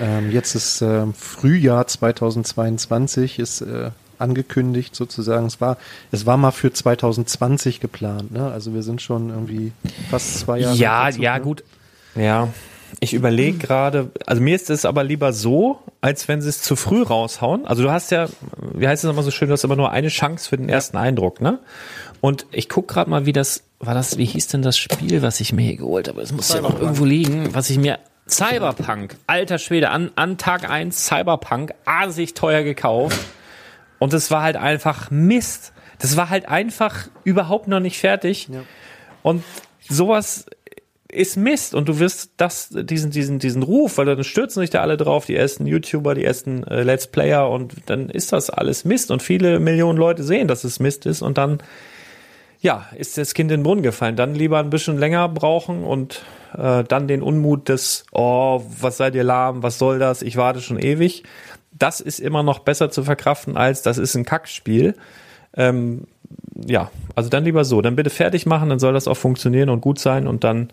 Ähm, jetzt ist ähm, Frühjahr 2022 ist äh, angekündigt sozusagen. Es war es war mal für 2020 geplant, ne? Also wir sind schon irgendwie fast zwei Jahre. Ja, Verzug, ja, ne? gut. Ja, ich überlege gerade, also mir ist es aber lieber so, als wenn sie es zu früh raushauen. Also du hast ja, wie heißt es immer so schön, du hast immer nur eine Chance für den ersten Eindruck, ne? Und ich guck gerade mal, wie das, war das, wie hieß denn das Spiel, was ich mir hier geholt habe? Es muss ja noch irgendwo liegen, was ich mir, Cyberpunk, alter Schwede, an, an Tag eins Cyberpunk, asig teuer gekauft. Und es war halt einfach Mist. Das war halt einfach überhaupt noch nicht fertig. Und sowas ist Mist und du wirst das, diesen, diesen, diesen Ruf, weil dann stürzen sich da alle drauf, die ersten YouTuber, die ersten äh, Let's Player und dann ist das alles Mist und viele Millionen Leute sehen, dass es Mist ist und dann, ja, ist das Kind in den Brunnen gefallen. Dann lieber ein bisschen länger brauchen und äh, dann den Unmut des, oh, was seid ihr lahm, was soll das, ich warte schon ewig. Das ist immer noch besser zu verkraften als, das ist ein Kackspiel. Ähm, ja, also dann lieber so. Dann bitte fertig machen, dann soll das auch funktionieren und gut sein und dann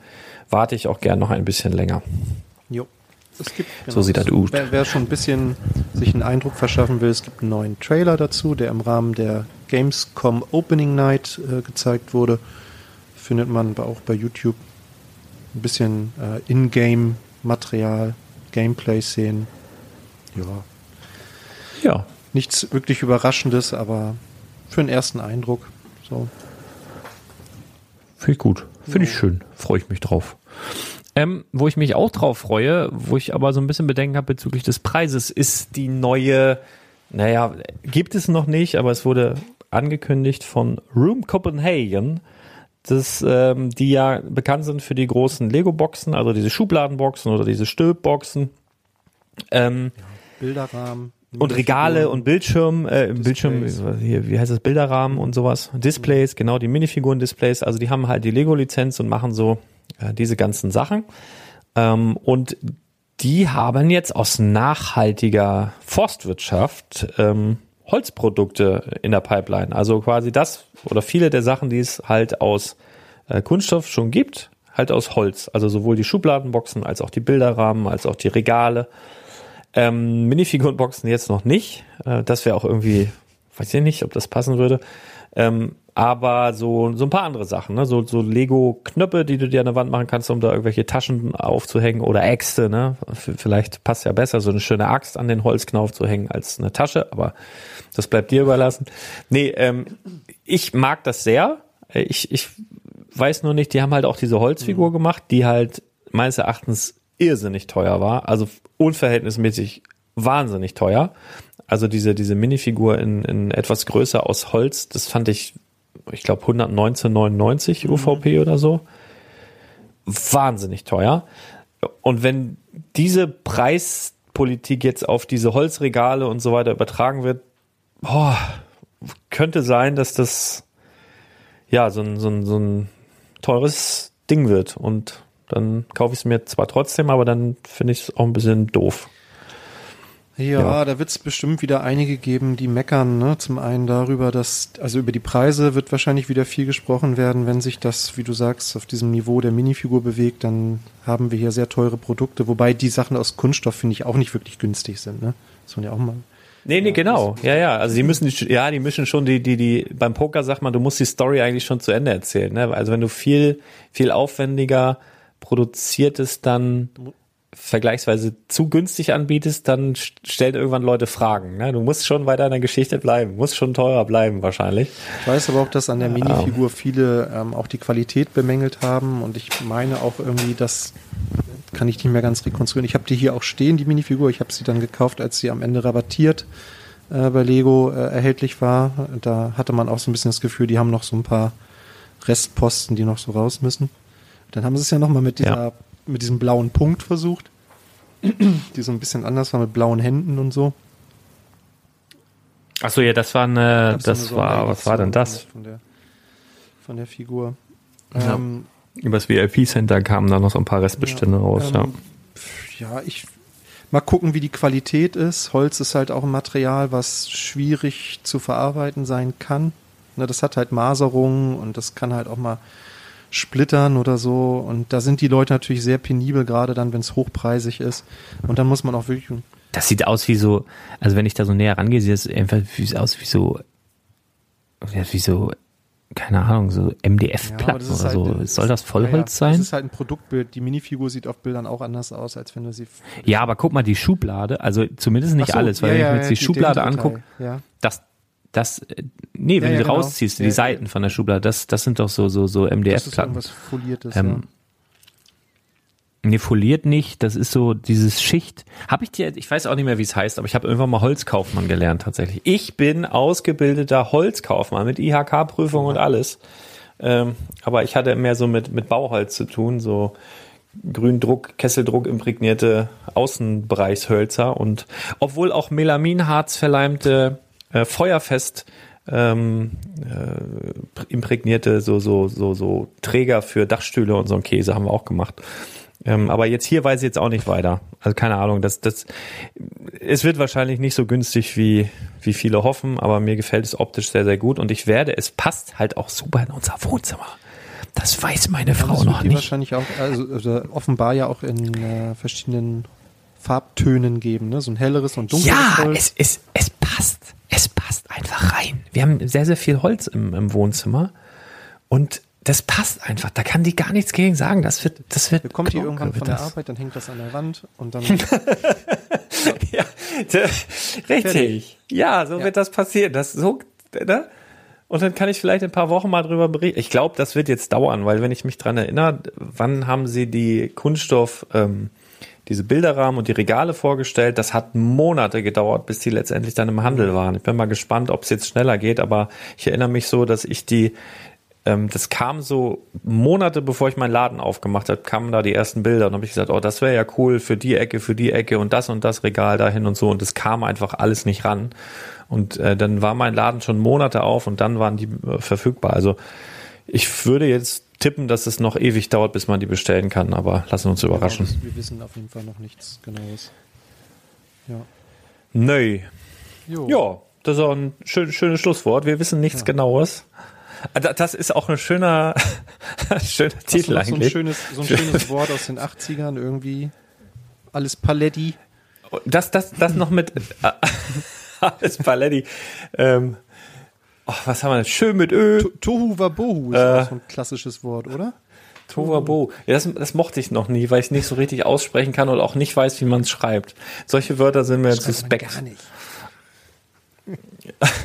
warte ich auch gern noch ein bisschen länger. Jo. Es gibt, genau, so sieht das aus. Wer, wer, schon ein bisschen sich einen Eindruck verschaffen will, es gibt einen neuen Trailer dazu, der im Rahmen der Gamescom Opening Night äh, gezeigt wurde. Findet man auch bei YouTube ein bisschen äh, Ingame-Material, Gameplay-Szenen. Ja. Ja. Nichts wirklich Überraschendes, aber für einen ersten Eindruck. So. Finde ich gut. Finde ich schön. Freue ich mich drauf. Ähm, wo ich mich auch drauf freue, wo ich aber so ein bisschen Bedenken habe bezüglich des Preises, ist die neue, naja, gibt es noch nicht, aber es wurde angekündigt von Room Copenhagen, das, ähm, die ja bekannt sind für die großen Lego-Boxen, also diese Schubladenboxen oder diese Stülpboxen. Ähm, ja, Bilderrahmen. Und Regale und Bildschirm, äh, Bildschirm, hier, wie heißt das, Bilderrahmen und sowas. Displays, genau, die Minifiguren-Displays. Also die haben halt die Lego-Lizenz und machen so äh, diese ganzen Sachen. Ähm, und die haben jetzt aus nachhaltiger Forstwirtschaft ähm, Holzprodukte in der Pipeline. Also quasi das oder viele der Sachen, die es halt aus äh, Kunststoff schon gibt, halt aus Holz. Also sowohl die Schubladenboxen als auch die Bilderrahmen, als auch die Regale. Ähm, Minifigurenboxen jetzt noch nicht. Äh, das wäre auch irgendwie, weiß ich nicht, ob das passen würde. Ähm, aber so, so ein paar andere Sachen, ne? so, so Lego-Knöpfe, die du dir an der Wand machen kannst, um da irgendwelche Taschen aufzuhängen oder Äxte, ne? Vielleicht passt ja besser, so eine schöne Axt an den Holzknauf zu hängen als eine Tasche, aber das bleibt dir überlassen. Nee, ähm, ich mag das sehr. Ich, ich weiß nur nicht, die haben halt auch diese Holzfigur mhm. gemacht, die halt meines Erachtens irrsinnig teuer war, also unverhältnismäßig wahnsinnig teuer. Also diese, diese Minifigur in, in etwas größer aus Holz, das fand ich, ich glaube 119,99 UVP mhm. oder so. Wahnsinnig teuer. Und wenn diese Preispolitik jetzt auf diese Holzregale und so weiter übertragen wird, boah, könnte sein, dass das ja so ein, so ein, so ein teures Ding wird. Und dann kaufe ich es mir zwar trotzdem, aber dann finde ich es auch ein bisschen doof. Ja, ja. da wird es bestimmt wieder einige geben, die meckern. Ne? Zum einen darüber, dass, also über die Preise wird wahrscheinlich wieder viel gesprochen werden, wenn sich das, wie du sagst, auf diesem Niveau der Minifigur bewegt, dann haben wir hier sehr teure Produkte, wobei die Sachen aus Kunststoff, finde ich, auch nicht wirklich günstig sind. Ne? Das man ja auch mal. Nee, nee, genau. Ja, ja. Also die müssen, ja, die müssen schon die, die, die, beim Poker sagt man, du musst die Story eigentlich schon zu Ende erzählen. Ne? Also wenn du viel, viel aufwendiger produziertes dann vergleichsweise zu günstig anbietest, dann stellen irgendwann Leute Fragen. Ne? Du musst schon bei deiner Geschichte bleiben, musst schon teurer bleiben wahrscheinlich. Ich weiß aber auch, dass an der Minifigur viele ähm, auch die Qualität bemängelt haben und ich meine auch irgendwie, das kann ich nicht mehr ganz rekonstruieren. Ich habe die hier auch stehen, die Minifigur. Ich habe sie dann gekauft, als sie am Ende rabattiert äh, bei Lego äh, erhältlich war. Da hatte man auch so ein bisschen das Gefühl, die haben noch so ein paar Restposten, die noch so raus müssen. Dann haben sie es ja nochmal mit dieser, ja. mit diesem blauen Punkt versucht, die so ein bisschen anders war mit blauen Händen und so. Achso, ja, das war eine, das eine war, was war denn das? Von der, von der Figur. Ja. Ähm, Übers VIP-Center kamen da noch so ein paar Restbestände ja, raus, ähm, ja. Ja, ich, mal gucken, wie die Qualität ist. Holz ist halt auch ein Material, was schwierig zu verarbeiten sein kann. Ne, das hat halt Maserungen und das kann halt auch mal splittern oder so. Und da sind die Leute natürlich sehr penibel, gerade dann, wenn es hochpreisig ist. Und dann muss man auch wirklich. Das sieht aus wie so, also wenn ich da so näher rangehe, sieht es einfach wie, aus wie so, wie so, keine Ahnung, so MDF-Platten ja, oder halt, so. Soll das Vollholz ja, sein? Das ist halt ein Produktbild. Die Minifigur sieht auf Bildern auch anders aus, als wenn du sie. Ja, aber guck mal, die Schublade, also zumindest nicht so, alles, weil wenn ich mir jetzt die, die Schublade angucke, das, das, äh, nee, wenn ja, du ja, genau. rausziehst, die Seiten von der Schublade, das, das sind doch so, so, so MDF-Platten. Das ist foliertes, ähm, ja. Nee, foliert nicht, das ist so dieses Schicht. Habe ich dir, ich weiß auch nicht mehr, wie es heißt, aber ich habe irgendwann mal Holzkaufmann gelernt tatsächlich. Ich bin ausgebildeter Holzkaufmann mit IHK-Prüfung und alles. Ähm, aber ich hatte mehr so mit, mit Bauholz zu tun, so Gründruck, Kesseldruck imprägnierte Außenbereichshölzer und obwohl auch Melaminharz verleimte, äh, feuerfest ähm, äh, imprägnierte so so so so Träger für Dachstühle und so ein Käse haben wir auch gemacht. Ähm, aber jetzt hier weiß ich jetzt auch nicht weiter. Also keine Ahnung, das, das, es wird wahrscheinlich nicht so günstig wie, wie viele hoffen, aber mir gefällt es optisch sehr, sehr gut und ich werde, es passt halt auch super in unser Wohnzimmer. Das weiß meine Frau ja, noch nicht. wahrscheinlich auch, also, also, offenbar ja auch in äh, verschiedenen Farbtönen geben, ne? So ein helleres und dunkleres Ja, Holz. es, es, es passt. Es passt einfach rein. Wir haben sehr, sehr viel Holz im, im Wohnzimmer und das passt einfach. Da kann die gar nichts gegen sagen. Das wird, das wird. Kommt die irgendwann von der Arbeit, dann hängt das an der Wand und dann. ja, richtig. Fertig. Ja, so ja. wird das passieren. Das so, ne? Und dann kann ich vielleicht ein paar Wochen mal drüber berichten. Ich glaube, das wird jetzt dauern, weil wenn ich mich dran erinnere, wann haben sie die Kunststoff, ähm, diese Bilderrahmen und die Regale vorgestellt? Das hat Monate gedauert, bis die letztendlich dann im Handel waren. Ich bin mal gespannt, ob es jetzt schneller geht, aber ich erinnere mich so, dass ich die ähm, das kam so Monate bevor ich meinen Laden aufgemacht habe, kamen da die ersten Bilder und habe ich gesagt, oh, das wäre ja cool für die Ecke, für die Ecke und das und das Regal dahin und so und es kam einfach alles nicht ran und äh, dann war mein Laden schon Monate auf und dann waren die äh, verfügbar. Also ich würde jetzt tippen, dass es noch ewig dauert, bis man die bestellen kann, aber lassen wir uns überraschen. Genau, wir wissen auf jeden Fall noch nichts Genaues. Ja. Nö. Ja, das ist auch ein schön, schönes Schlusswort. Wir wissen nichts ja. Genaues. Also das ist auch ein schöner, schöner Titel eigentlich. So ein, schönes, so ein schönes Wort aus den 80ern irgendwie. Alles Paletti. Das, das, das noch mit alles Paletti. Ähm, oh, was haben wir denn? Schön mit Ö. Tohu Wabohu ist äh, auch so ein klassisches Wort, oder? Tohu Wabohu. Ja, das, das mochte ich noch nie, weil ich es nicht so richtig aussprechen kann und auch nicht weiß, wie man es schreibt. Solche Wörter sind mir jetzt suspekt. Gar nicht.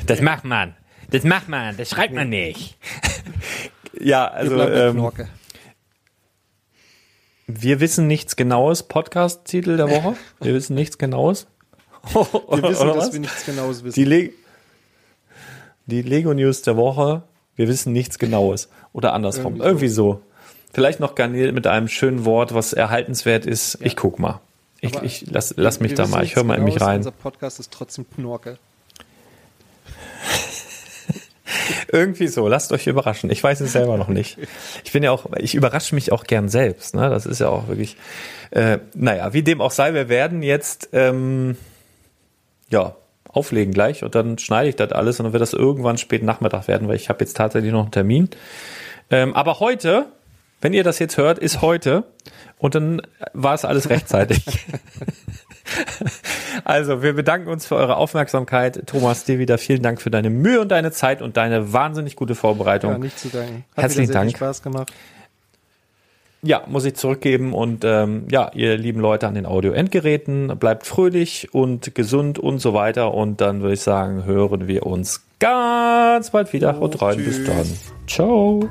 Das macht man. Das macht man, das schreibt man nicht. ja, also ähm, wir wissen nichts Genaues. Podcast-Titel der Woche. Wir wissen nichts Genaues. wir wissen, dass wir nichts Genaues wissen. Die, Le die Lego News der Woche. Wir wissen nichts Genaues. Oder andersrum. Irgendwie, Irgendwie so. Vielleicht noch garniert mit einem schönen Wort, was erhaltenswert ist. Ja. Ich guck mal. Ich, ich lass, lass mich da mal. Ich höre mal in mich rein. Unser Podcast ist trotzdem Knorke. Irgendwie so, lasst euch überraschen. Ich weiß es selber noch nicht. Ich bin ja auch, ich überrasche mich auch gern selbst. Ne? Das ist ja auch wirklich, äh, naja, wie dem auch sei, wir werden jetzt, ähm, ja, auflegen gleich und dann schneide ich das alles und dann wird das irgendwann spät Nachmittag werden, weil ich habe jetzt tatsächlich noch einen Termin. Ähm, aber heute, wenn ihr das jetzt hört, ist heute und dann war es alles rechtzeitig. also, wir bedanken uns für eure Aufmerksamkeit. Thomas, dir wieder vielen Dank für deine Mühe und deine Zeit und deine wahnsinnig gute Vorbereitung. Ja, nicht zu danken. Hat Herzlichen Dank. Spaß gemacht. Ja, muss ich zurückgeben und ähm, ja, ihr lieben Leute an den Audio-Endgeräten, bleibt fröhlich und gesund und so weiter und dann würde ich sagen, hören wir uns ganz bald wieder. Haut rein, bis dann. Ciao.